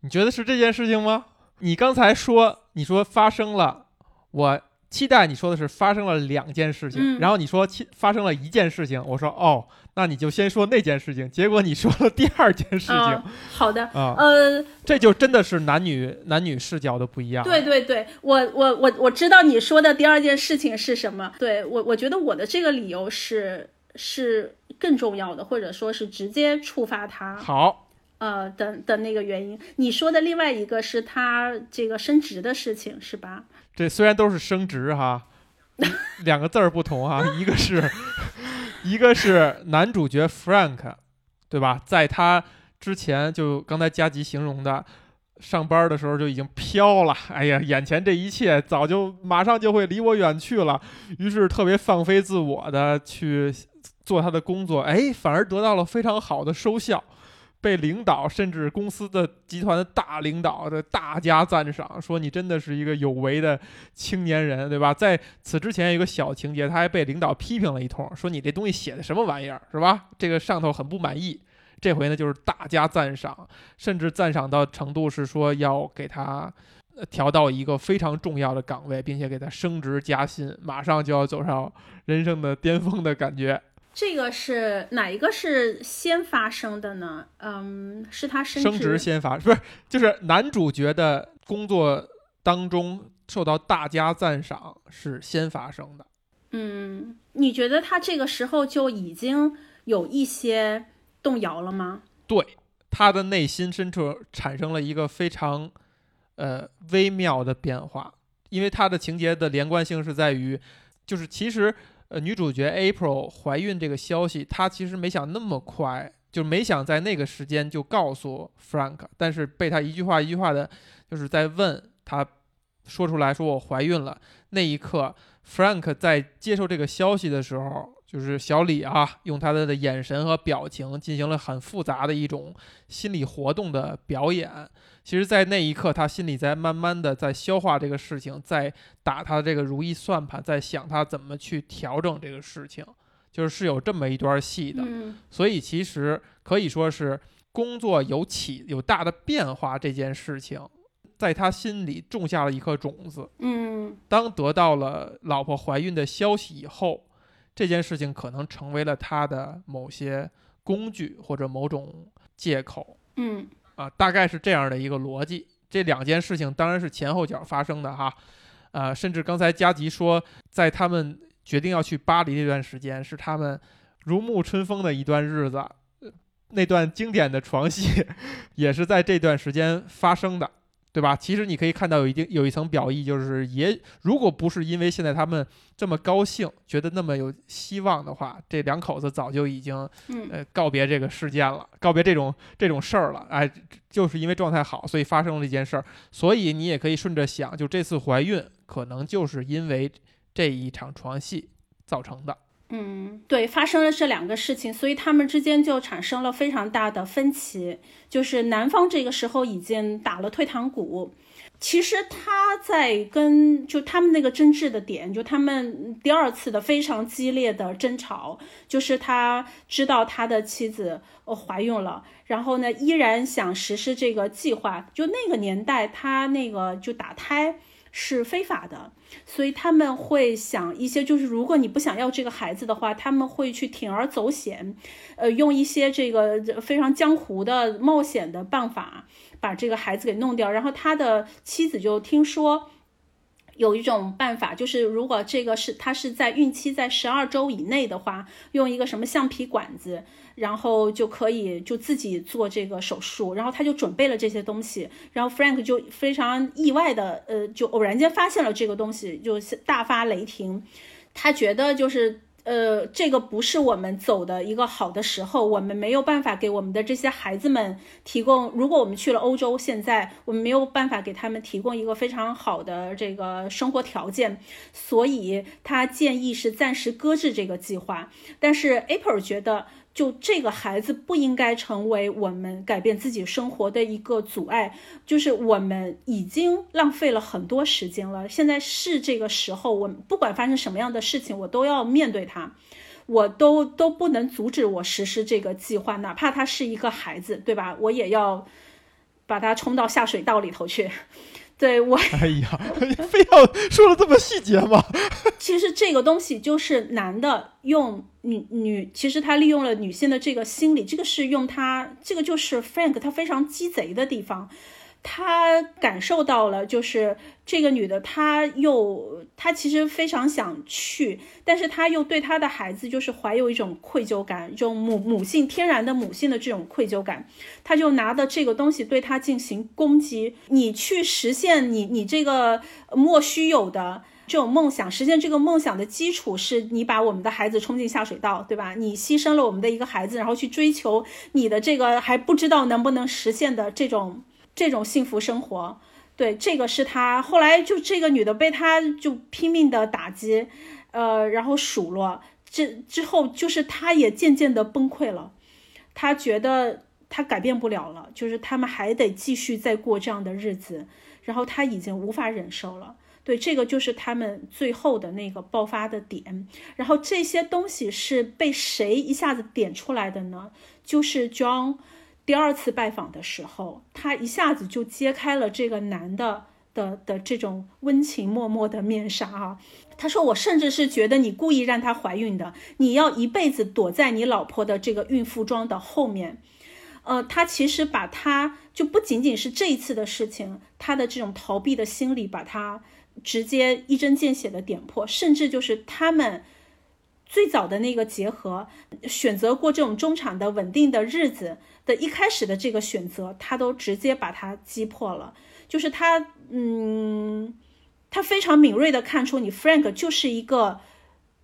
你觉得是这件事情吗？你刚才说，你说发生了，我。期待你说的是发生了两件事情，然后你说期发生了一件事情，我说哦，那你就先说那件事情。结果你说了第二件事情。好的啊，呃，这就真的是男女男女视角的不一样。对对对，我我我我知道你说的第二件事情是什么。对我我觉得我的这个理由是是更重要的，或者说是直接触发他好呃的的那个原因。你说的另外一个是他这个升职的事情是吧？这虽然都是升职哈，(laughs) 两个字儿不同哈，一个是，一个是男主角 Frank，对吧？在他之前就刚才加急形容的，上班的时候就已经飘了，哎呀，眼前这一切早就马上就会离我远去了，于是特别放飞自我的去做他的工作，哎，反而得到了非常好的收效。被领导甚至公司的集团的大领导的大加赞赏，说你真的是一个有为的青年人，对吧？在此之前有个小情节，他还被领导批评了一通，说你这东西写的什么玩意儿，是吧？这个上头很不满意。这回呢，就是大加赞赏，甚至赞赏到程度是说要给他调到一个非常重要的岗位，并且给他升职加薪，马上就要走上人生的巅峰的感觉。这个是哪一个是先发生的呢？嗯，是他升职先发，不是，就是男主角的工作当中受到大家赞赏是先发生的。嗯，你觉得他这个时候就已经有一些动摇了吗？对，他的内心深处产生了一个非常呃微妙的变化，因为他的情节的连贯性是在于，就是其实。呃，女主角 April 怀孕这个消息，她其实没想那么快，就没想在那个时间就告诉 Frank，但是被他一句话一句话的，就是在问他说出来说我怀孕了。那一刻，Frank 在接受这个消息的时候，就是小李啊，用他的的眼神和表情进行了很复杂的一种心理活动的表演。其实，在那一刻，他心里在慢慢的在消化这个事情，在打他这个如意算盘，在想他怎么去调整这个事情，就是是有这么一段戏的。所以，其实可以说是工作有起有大的变化这件事情，在他心里种下了一颗种子。嗯，当得到了老婆怀孕的消息以后，这件事情可能成为了他的某些工具或者某种借口。嗯。啊，大概是这样的一个逻辑。这两件事情当然是前后脚发生的哈，啊，甚至刚才加吉说，在他们决定要去巴黎这段时间，是他们如沐春风的一段日子，那段经典的床戏 (laughs) 也是在这段时间发生的。对吧？其实你可以看到有一定有一层表意，就是也如果不是因为现在他们这么高兴，觉得那么有希望的话，这两口子早就已经呃告别这个事件了，告别这种这种事儿了。哎，就是因为状态好，所以发生了这件事儿。所以你也可以顺着想，就这次怀孕可能就是因为这一场床戏造成的。嗯，对，发生了这两个事情，所以他们之间就产生了非常大的分歧。就是男方这个时候已经打了退堂鼓，其实他在跟就他们那个争执的点，就他们第二次的非常激烈的争吵，就是他知道他的妻子怀孕了，然后呢依然想实施这个计划。就那个年代，他那个就打胎。是非法的，所以他们会想一些，就是如果你不想要这个孩子的话，他们会去铤而走险，呃，用一些这个非常江湖的冒险的办法把这个孩子给弄掉。然后他的妻子就听说。有一种办法，就是如果这个是他是在孕期在十二周以内的话，用一个什么橡皮管子，然后就可以就自己做这个手术。然后他就准备了这些东西，然后 Frank 就非常意外的，呃，就偶然间发现了这个东西，就大发雷霆。他觉得就是。呃，这个不是我们走的一个好的时候，我们没有办法给我们的这些孩子们提供。如果我们去了欧洲，现在我们没有办法给他们提供一个非常好的这个生活条件，所以他建议是暂时搁置这个计划。但是 April 觉得。就这个孩子不应该成为我们改变自己生活的一个阻碍，就是我们已经浪费了很多时间了，现在是这个时候，我不管发生什么样的事情，我都要面对他，我都都不能阻止我实施这个计划，哪怕他是一个孩子，对吧？我也要把他冲到下水道里头去。对我，哎呀，非要说的这么细节吗？(laughs) 其实这个东西就是男的用女女，其实他利用了女性的这个心理，这个是用他，这个就是 Frank 他非常鸡贼的地方。他感受到了，就是这个女的，她又她其实非常想去，但是她又对她的孩子就是怀有一种愧疚感，这种母母性天然的母性的这种愧疚感，她就拿的这个东西对她进行攻击。你去实现你你这个莫须有的这种梦想，实现这个梦想的基础是你把我们的孩子冲进下水道，对吧？你牺牲了我们的一个孩子，然后去追求你的这个还不知道能不能实现的这种。这种幸福生活，对这个是他后来就这个女的被他就拼命的打击，呃，然后数落，这之后就是他也渐渐的崩溃了，他觉得他改变不了了，就是他们还得继续再过这样的日子，然后他已经无法忍受了。对，这个就是他们最后的那个爆发的点。然后这些东西是被谁一下子点出来的呢？就是 John 第二次拜访的时候，他一下子就揭开了这个男的的的这种温情脉脉的面纱啊。他说：“我甚至是觉得你故意让她怀孕的，你要一辈子躲在你老婆的这个孕妇装的后面。”呃，他其实把他就不仅仅是这一次的事情，他的这种逃避的心理，把他直接一针见血的点破，甚至就是他们最早的那个结合，选择过这种中产的稳定的日子的一开始的这个选择，他都直接把它击破了。就是他，嗯。他非常敏锐的看出你 Frank 就是一个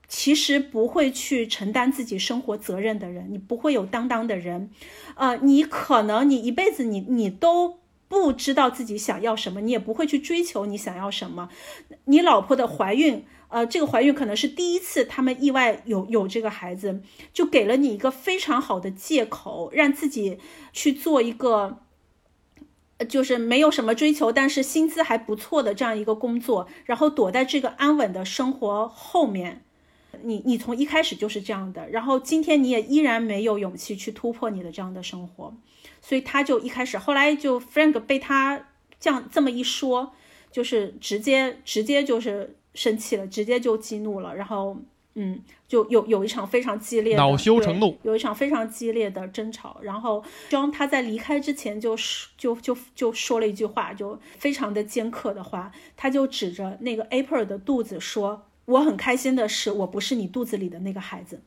其实不会去承担自己生活责任的人，你不会有担当的人，呃，你可能你一辈子你你都不知道自己想要什么，你也不会去追求你想要什么。你老婆的怀孕，呃，这个怀孕可能是第一次，他们意外有有这个孩子，就给了你一个非常好的借口，让自己去做一个。就是没有什么追求，但是薪资还不错的这样一个工作，然后躲在这个安稳的生活后面，你你从一开始就是这样的，然后今天你也依然没有勇气去突破你的这样的生活，所以他就一开始，后来就 Frank 被他这样这么一说，就是直接直接就是生气了，直接就激怒了，然后。嗯，就有有一场非常激烈的恼羞成怒，有一场非常激烈的争吵。然后庄他在离开之前就就就就说了一句话，就非常的尖刻的话，他就指着那个 April 的肚子说：“我很开心的是，我不是你肚子里的那个孩子。”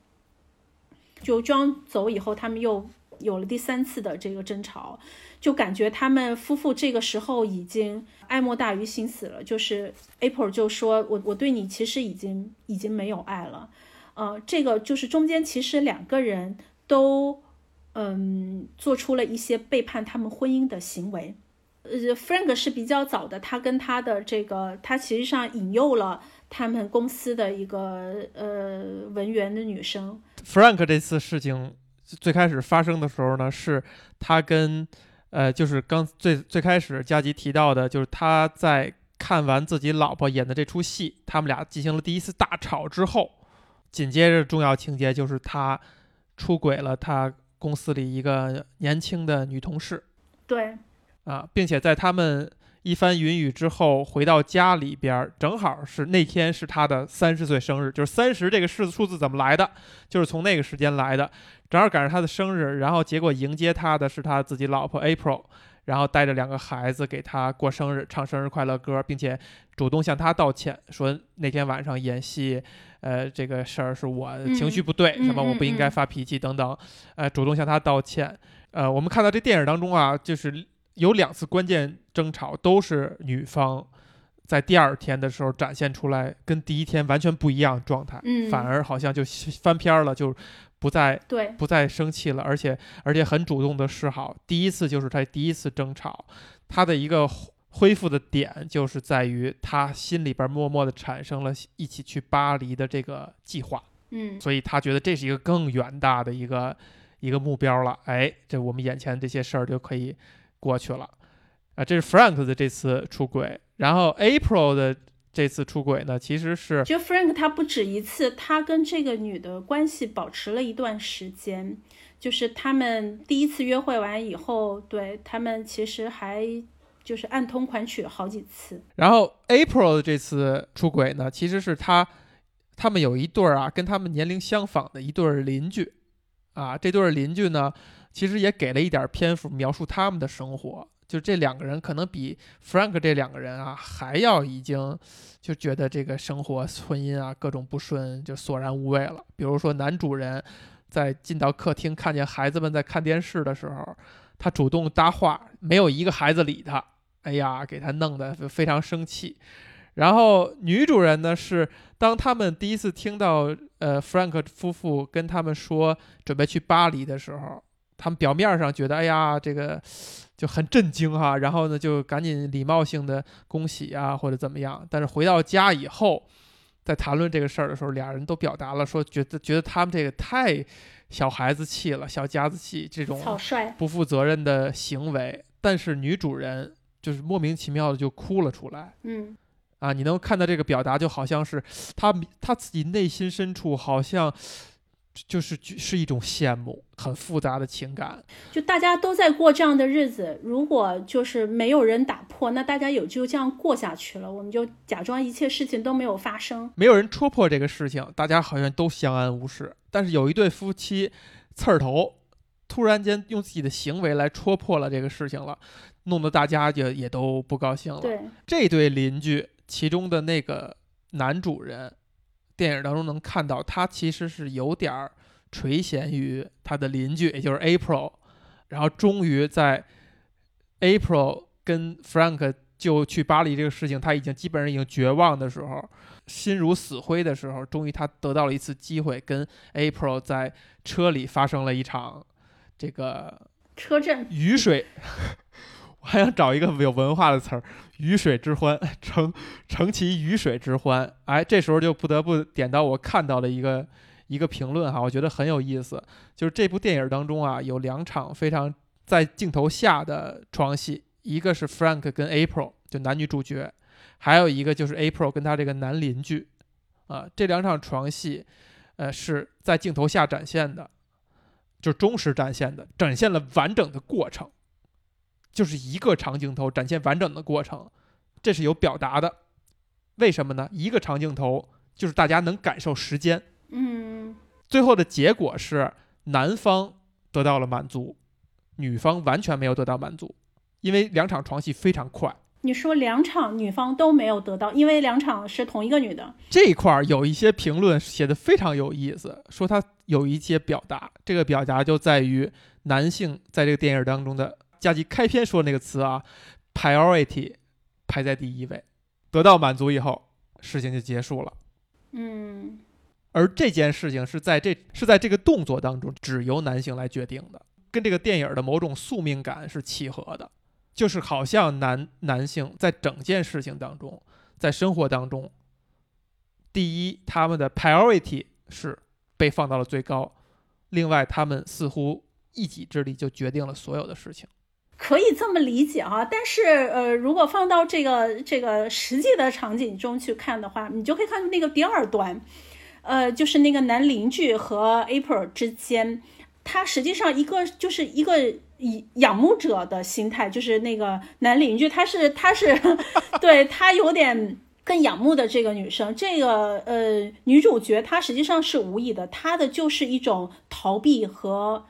就庄走以后，他们又有了第三次的这个争吵。就感觉他们夫妇这个时候已经爱莫大于心死了。就是 April 就说：“我我对你其实已经已经没有爱了。”呃，这个就是中间其实两个人都嗯做出了一些背叛他们婚姻的行为。呃，Frank 是比较早的，他跟他的这个他其实上引诱了他们公司的一个呃文员的女生。Frank 这次事情最开始发生的时候呢，是他跟。呃，就是刚最最开始佳吉提到的，就是他在看完自己老婆演的这出戏，他们俩进行了第一次大吵之后，紧接着重要情节就是他出轨了他公司里一个年轻的女同事。对，啊，并且在他们一番云雨之后回到家里边，正好是那天是他的三十岁生日，就是三十这个数字数字怎么来的？就是从那个时间来的。正好赶上他的生日，然后结果迎接他的是他自己老婆 April，然后带着两个孩子给他过生日，唱生日快乐歌，并且主动向他道歉，说那天晚上演戏，呃，这个事儿是我情绪不对，什么我不应该发脾气等等，呃，主动向他道歉。呃，我们看到这电影当中啊，就是有两次关键争吵，都是女方在第二天的时候展现出来跟第一天完全不一样状态，反而好像就翻篇了，就。不再对，不再生气了，而且而且很主动的示好。第一次就是他第一次争吵，他的一个恢复的点就是在于他心里边默默的产生了一起去巴黎的这个计划。嗯，所以他觉得这是一个更远大的一个一个目标了。哎，这我们眼前这些事儿就可以过去了。啊，这是 Frank 的这次出轨，然后 April 的。这次出轨呢，其实是就 Frank 他不止一次，他跟这个女的关系保持了一段时间，就是他们第一次约会完以后，对他们其实还就是暗通款曲好几次。然后 April 的这次出轨呢，其实是他他们有一对儿啊，跟他们年龄相仿的一对儿邻居啊，这对儿邻居呢，其实也给了一点篇幅描述他们的生活。就这两个人可能比 Frank 这两个人啊还要已经就觉得这个生活婚姻啊各种不顺就索然无味了。比如说男主人在进到客厅看见孩子们在看电视的时候，他主动搭话，没有一个孩子理他，哎呀，给他弄得非常生气。然后女主人呢是当他们第一次听到呃 Frank 夫妇跟他们说准备去巴黎的时候，他们表面上觉得哎呀这个。就很震惊哈，然后呢，就赶紧礼貌性的恭喜啊，或者怎么样。但是回到家以后，在谈论这个事儿的时候，俩人都表达了说，觉得觉得他们这个太小孩子气了，小家子气这种草率，不负责任的行为。但是女主人就是莫名其妙的就哭了出来。嗯，啊，你能看到这个表达，就好像是他他自己内心深处好像就是是一种羡慕，很复杂的情感。就大家都在过这样的日子，如果就是没有人打破，那大家也就这样过下去了。我们就假装一切事情都没有发生，没有人戳破这个事情，大家好像都相安无事。但是有一对夫妻刺儿头，突然间用自己的行为来戳破了这个事情了，弄得大家就也都不高兴了。对，这对邻居其中的那个男主人，电影当中能看到他其实是有点儿垂涎于他的邻居，也就是 April。然后终于在 April 跟 Frank 就去巴黎这个事情，他已经基本上已经绝望的时候，心如死灰的时候，终于他得到了一次机会，跟 April 在车里发生了一场这个车震雨水。(laughs) 还想找一个有文化的词儿，“鱼水之欢”，成成其鱼水之欢。哎，这时候就不得不点到我看到的一个一个评论哈，我觉得很有意思。就是这部电影当中啊，有两场非常在镜头下的床戏，一个是 Frank 跟 April 就男女主角，还有一个就是 April 跟他这个男邻居。啊，这两场床戏，呃，是在镜头下展现的，就是忠实展现的，展现了完整的过程。就是一个长镜头展现完整的过程，这是有表达的。为什么呢？一个长镜头就是大家能感受时间。嗯，最后的结果是男方得到了满足，女方完全没有得到满足，因为两场床戏非常快。你说两场女方都没有得到，因为两场是同一个女的。这一块儿有一些评论写的非常有意思，说他有一些表达，这个表达就在于男性在这个电影当中的。佳琪开篇说那个词啊，priority 排在第一位，得到满足以后，事情就结束了。嗯，而这件事情是在这是在这个动作当中，只由男性来决定的，跟这个电影的某种宿命感是契合的，就是好像男男性在整件事情当中，在生活当中，第一，他们的 priority 是被放到了最高，另外，他们似乎一己之力就决定了所有的事情。可以这么理解啊，但是呃，如果放到这个这个实际的场景中去看的话，你就可以看出那个第二端，呃，就是那个男邻居和 April 之间，他实际上一个就是一个以仰慕者的心态，就是那个男邻居，他是他是 (laughs) 对他有点更仰慕的这个女生，这个呃女主角她实际上是无意的，她的就是一种逃避和。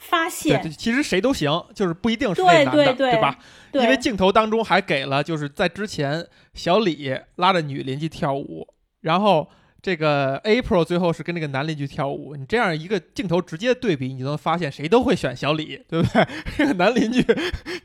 发现，其实谁都行，就是不一定是那男的，对吧？因为镜头当中还给了，就是在之前小李拉着女邻居跳舞，然后这个 April 最后是跟那个男邻居跳舞。你这样一个镜头直接对比，你就能发现谁都会选小李，对不对？(laughs) 这个男邻居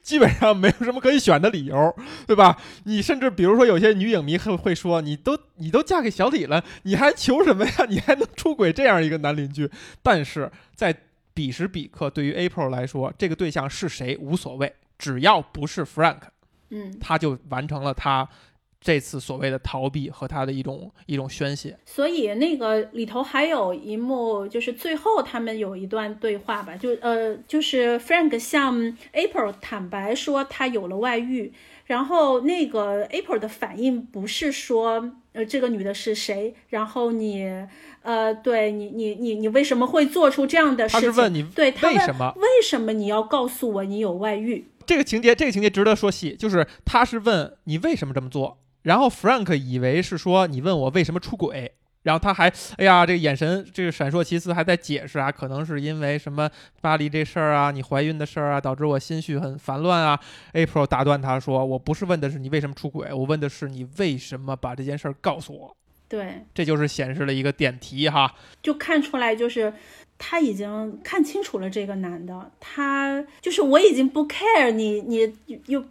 基本上没有什么可以选的理由，对吧？你甚至比如说有些女影迷会会说，你都你都嫁给小李了，你还求什么呀？(laughs) 你还能出轨这样一个男邻居？但是在彼时彼刻，对于 April 来说，这个对象是谁无所谓，只要不是 Frank，嗯，他就完成了他这次所谓的逃避和他的一种一种宣泄。所以那个里头还有一幕，就是最后他们有一段对话吧，就呃，就是 Frank 向 April 坦白说他有了外遇，然后那个 April 的反应不是说呃这个女的是谁，然后你。呃，对你，你，你，你为什么会做出这样的事情？他是问你，对，为什么？为什么你要告诉我你有外遇？这个情节，这个情节值得说细，就是他是问你为什么这么做，然后 Frank 以为是说你问我为什么出轨，然后他还，哎呀，这个眼神这个闪烁其词，还在解释啊，可能是因为什么巴黎这事儿啊，你怀孕的事儿啊，导致我心绪很烦乱啊。April 打断他说，我不是问的是你为什么出轨，我问的是你为什么把这件事儿告诉我。对，这就是显示了一个点题哈，就看出来就是他已经看清楚了这个男的，他就是我已经不 care 你你又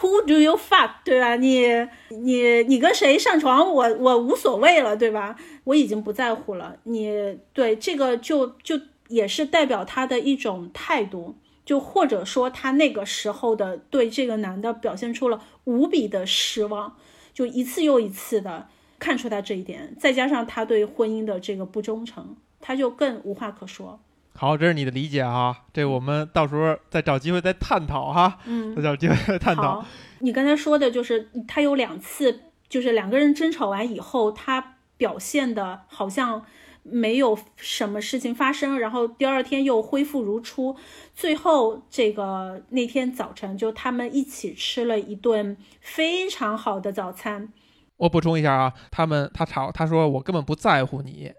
who do you fuck 对吧？你你你跟谁上床我我无所谓了对吧？我已经不在乎了。你对这个就就也是代表他的一种态度，就或者说他那个时候的对这个男的表现出了无比的失望，就一次又一次的。看出他这一点，再加上他对婚姻的这个不忠诚，他就更无话可说。好，这是你的理解哈，这我们到时候再找机会再探讨哈，嗯再，找机会再探讨。好，你刚才说的就是他有两次，就是两个人争吵完以后，他表现的好像没有什么事情发生，然后第二天又恢复如初。最后这个那天早晨，就他们一起吃了一顿非常好的早餐。我补充一下啊，他们他吵，他说我根本不在乎你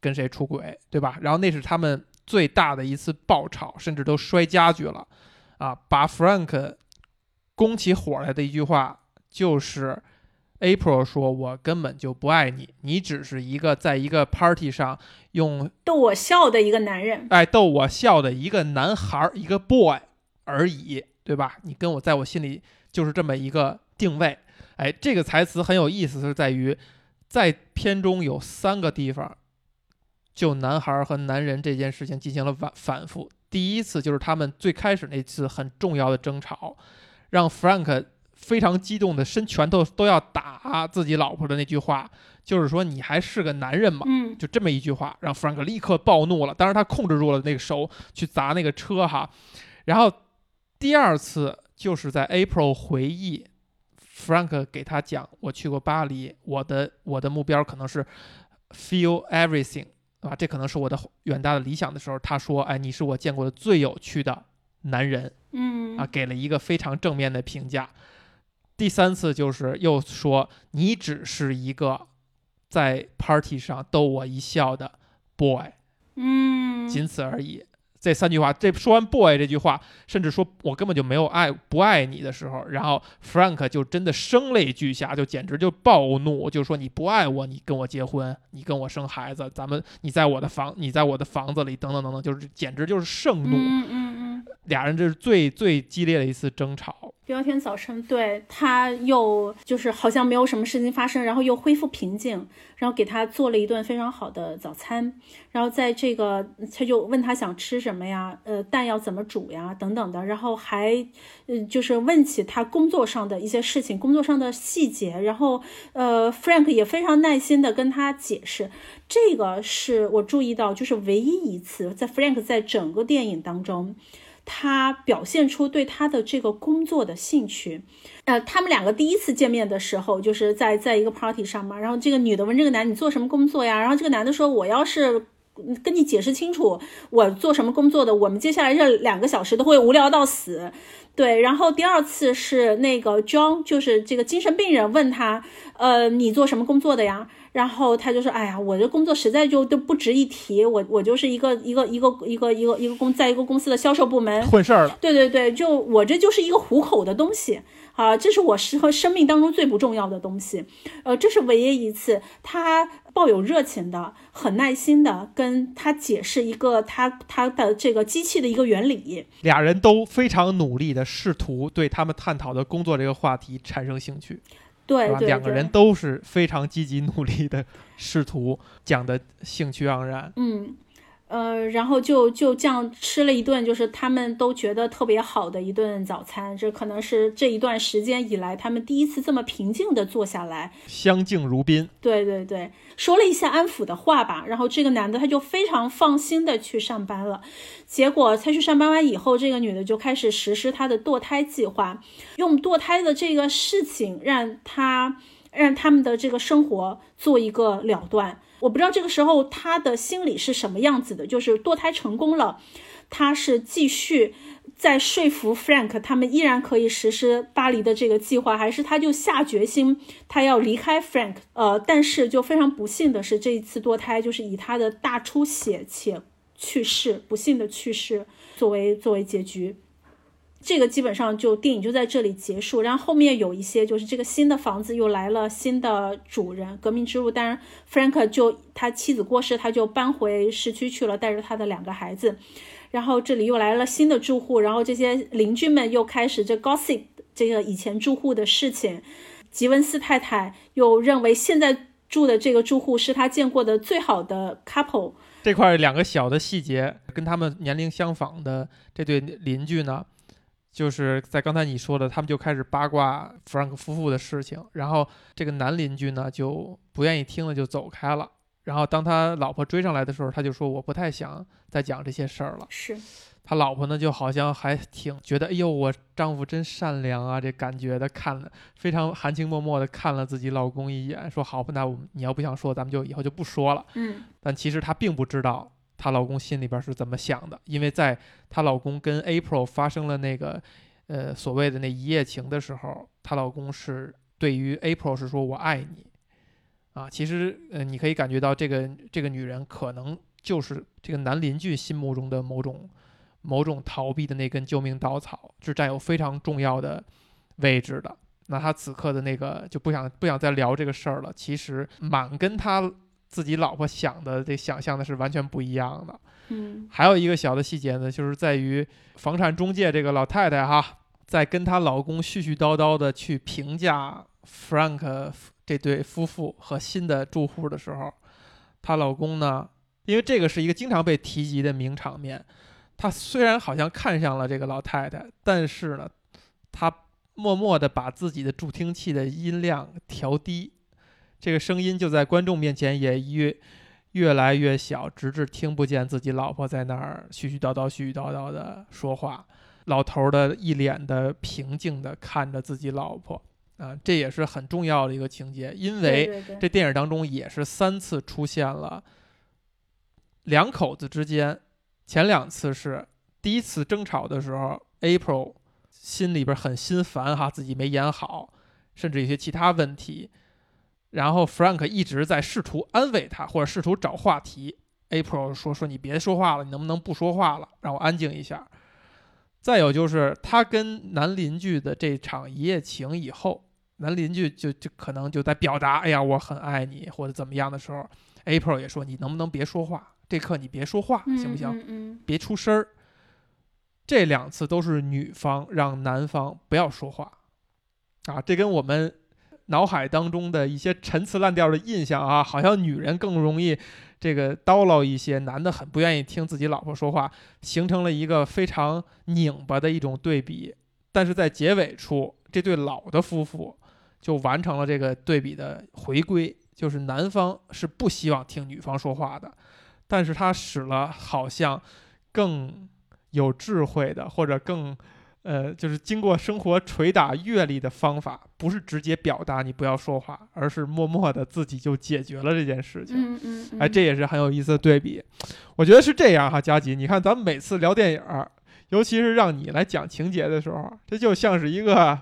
跟谁出轨，对吧？然后那是他们最大的一次爆炒，甚至都摔家具了，啊，把 Frank 攻起火来的一句话就是 April 说：“我根本就不爱你，你只是一个在一个 party 上用逗我笑的一个男人，哎逗我笑的一个男孩儿，一个 boy 而已，对吧？你跟我在我心里就是这么一个定位。哎，这个台词很有意思，是在于在片中有三个地方就男孩儿和男人这件事情进行了反反复。第一次就是他们最开始那次很重要的争吵，让 Frank 非常激动的伸拳头都要打自己老婆的那句话，就是说你还是个男人吗？嗯就这么一句话，让 Frank 立刻暴怒了。当然，他控制住了那个手去砸那个车哈。然后第二次就是在 April 回忆 Frank 给他讲，我去过巴黎，我的我的目标可能是 feel everything，对吧？这可能是我的远大的理想的时候，他说，哎，你是我见过的最有趣的男人。嗯啊，给了一个非常正面的评价。第三次就是又说你只是一个在 party 上逗我一笑的 boy，嗯，仅此而已。这三句话，这说完 boy 这句话，甚至说我根本就没有爱不爱你的时候，然后 Frank 就真的声泪俱下，就简直就暴怒，就说你不爱我，你跟我结婚，你跟我生孩子，咱们你在我的房，你在我的房子里，等等等等，就是简直就是盛怒。嗯嗯嗯。俩人这是最最激烈的一次争吵。第二天早晨，对他又就是好像没有什么事情发生，然后又恢复平静，然后给他做了一顿非常好的早餐，然后在这个他就问他想吃什么呀，呃，蛋要怎么煮呀，等等的，然后还呃就是问起他工作上的一些事情，工作上的细节，然后呃，Frank 也非常耐心的跟他解释，这个是我注意到，就是唯一一次在 Frank 在整个电影当中。他表现出对他的这个工作的兴趣，呃，他们两个第一次见面的时候，就是在在一个 party 上嘛，然后这个女的问这个男你做什么工作呀？然后这个男的说我要是跟你解释清楚我做什么工作的，我们接下来这两个小时都会无聊到死。对，然后第二次是那个 John，就是这个精神病人问他，呃，你做什么工作的呀？然后他就说，哎呀，我这工作实在就都不值一提，我我就是一个一个一个一个一个一个公在一个公司的销售部门混事儿了。对对对，就我这就是一个糊口的东西啊，这是我适合生命当中最不重要的东西。呃，这是唯一一次他抱有热情的、很耐心的跟他解释一个他他的这个机器的一个原理。俩人都非常努力的试图对他们探讨的工作这个话题产生兴趣，对两个人都是非常积极努力的试图讲的兴趣盎然。嗯，呃，然后就就这样吃了一顿，就是他们都觉得特别好的一顿早餐。这可能是这一段时间以来他们第一次这么平静的坐下来。相敬如宾，对对对，说了一些安抚的话吧，然后这个男的他就非常放心的去上班了。结果他去上班完以后，这个女的就开始实施她的堕胎计划，用堕胎的这个事情让他让他们的这个生活做一个了断。我不知道这个时候他的心理是什么样子的，就是堕胎成功了，他是继续在说服 Frank 他们依然可以实施巴黎的这个计划，还是他就下决心他要离开 Frank？呃，但是就非常不幸的是，这一次堕胎就是以他的大出血且去世，不幸的去世作为作为结局。这个基本上就电影就在这里结束，然后后面有一些就是这个新的房子又来了新的主人，革命之路。当然，Frank 就他妻子过世，他就搬回市区去了，带着他的两个孩子。然后这里又来了新的住户，然后这些邻居们又开始这 gossip 这个以前住户的事情。吉文斯太太又认为现在住的这个住户是他见过的最好的 couple。这块两个小的细节，跟他们年龄相仿的这对邻居呢，就是在刚才你说的，他们就开始八卦弗兰克夫妇的事情，然后这个男邻居呢就不愿意听了，就走开了。然后当他老婆追上来的时候，他就说我不太想再讲这些事儿了。是他老婆呢就好像还挺觉得，哎呦，我丈夫真善良啊，这感觉的看了非常含情脉脉的看了自己老公一眼，说好吧，那我们你要不想说，咱们就以后就不说了。嗯但其实他并不知道她老公心里边是怎么想的，因为在她老公跟 April 发生了那个呃所谓的那一夜情的时候，她老公是对于 April 是说我爱你啊。其实呃你可以感觉到这个这个女人可能就是这个男邻居心目中的某种某种逃避的那根救命稻草，是占有非常重要的位置的。那他此刻的那个就不想不想再聊这个事儿了，其实满跟他自己老婆想的这想象的是完全不一样的。嗯还有一个小的细节呢，就是在于房产中介这个老太太哈，在跟她老公絮絮叨叨的去评价 Frank 这对夫妇和新的住户的时候，她老公呢，因为这个是一个经常被提及的名场面，他虽然好像看上了这个老太太，但是呢，他默默的把自己的助听器的音量调低，这个声音就在观众面前也越越来越小，直至听不见自己老婆在那儿絮絮叨叨、絮絮叨叨的说话。老头儿的一脸的平静的看着自己老婆啊，这也是很重要的一个情节，因为这电影当中也是三次出现了两口子之间，前两次是第一次争吵的时候，April 心里边很心烦哈，自己没演好，甚至有些其他问题，然后 Frank 一直在试图安慰他，或者试图找话题。April 说：“说你别说话了，你能不能不说话了，让我安静一下。”再有就是他跟男邻居的这场一夜情以后，男邻居就就可能就在表达：“哎呀，我很爱你”或者怎么样的时候，April 也说：“你能不能别说话？这刻你别说话，行不行？嗯嗯别出声儿。”这两次都是女方让男方不要说话，啊，这跟我们脑海当中的一些陈词滥调的印象啊，好像女人更容易这个叨唠一些，男的很不愿意听自己老婆说话，形成了一个非常拧巴的一种对比。但是在结尾处，这对老的夫妇就完成了这个对比的回归，就是男方是不希望听女方说话的，但是他使了好像更有智慧的，或者更呃，就是经过生活捶打阅历的方法，不是直接表达你不要说话，而是默默的自己就解决了这件事情。嗯嗯嗯，哎，这也是很有意思的对比。我觉得是这样哈，佳吉，你看咱们每次聊电影，尤其是让你来讲情节的时候，这就像是一个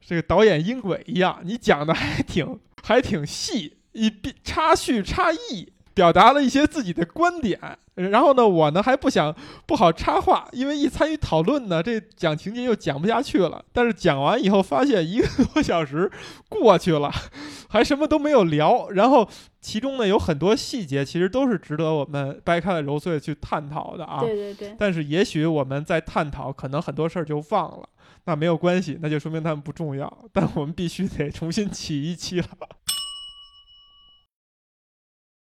这个导演音轨一样，你讲的还挺还挺细，一笔插叙插意。表达了一些自己的观点，然后呢，我呢还不想不好插话，因为一参与讨论呢，这讲情节又讲不下去了。但是讲完以后，发现一个多小时过去了，(laughs) 还什么都没有聊。然后其中呢有很多细节，其实都是值得我们掰开了揉碎去探讨的啊。对对对，但是也许我们在探讨，可能很多事儿就忘了，那没有关系，那就说明他们不重要。(laughs) 但我们必须得重新起一期了。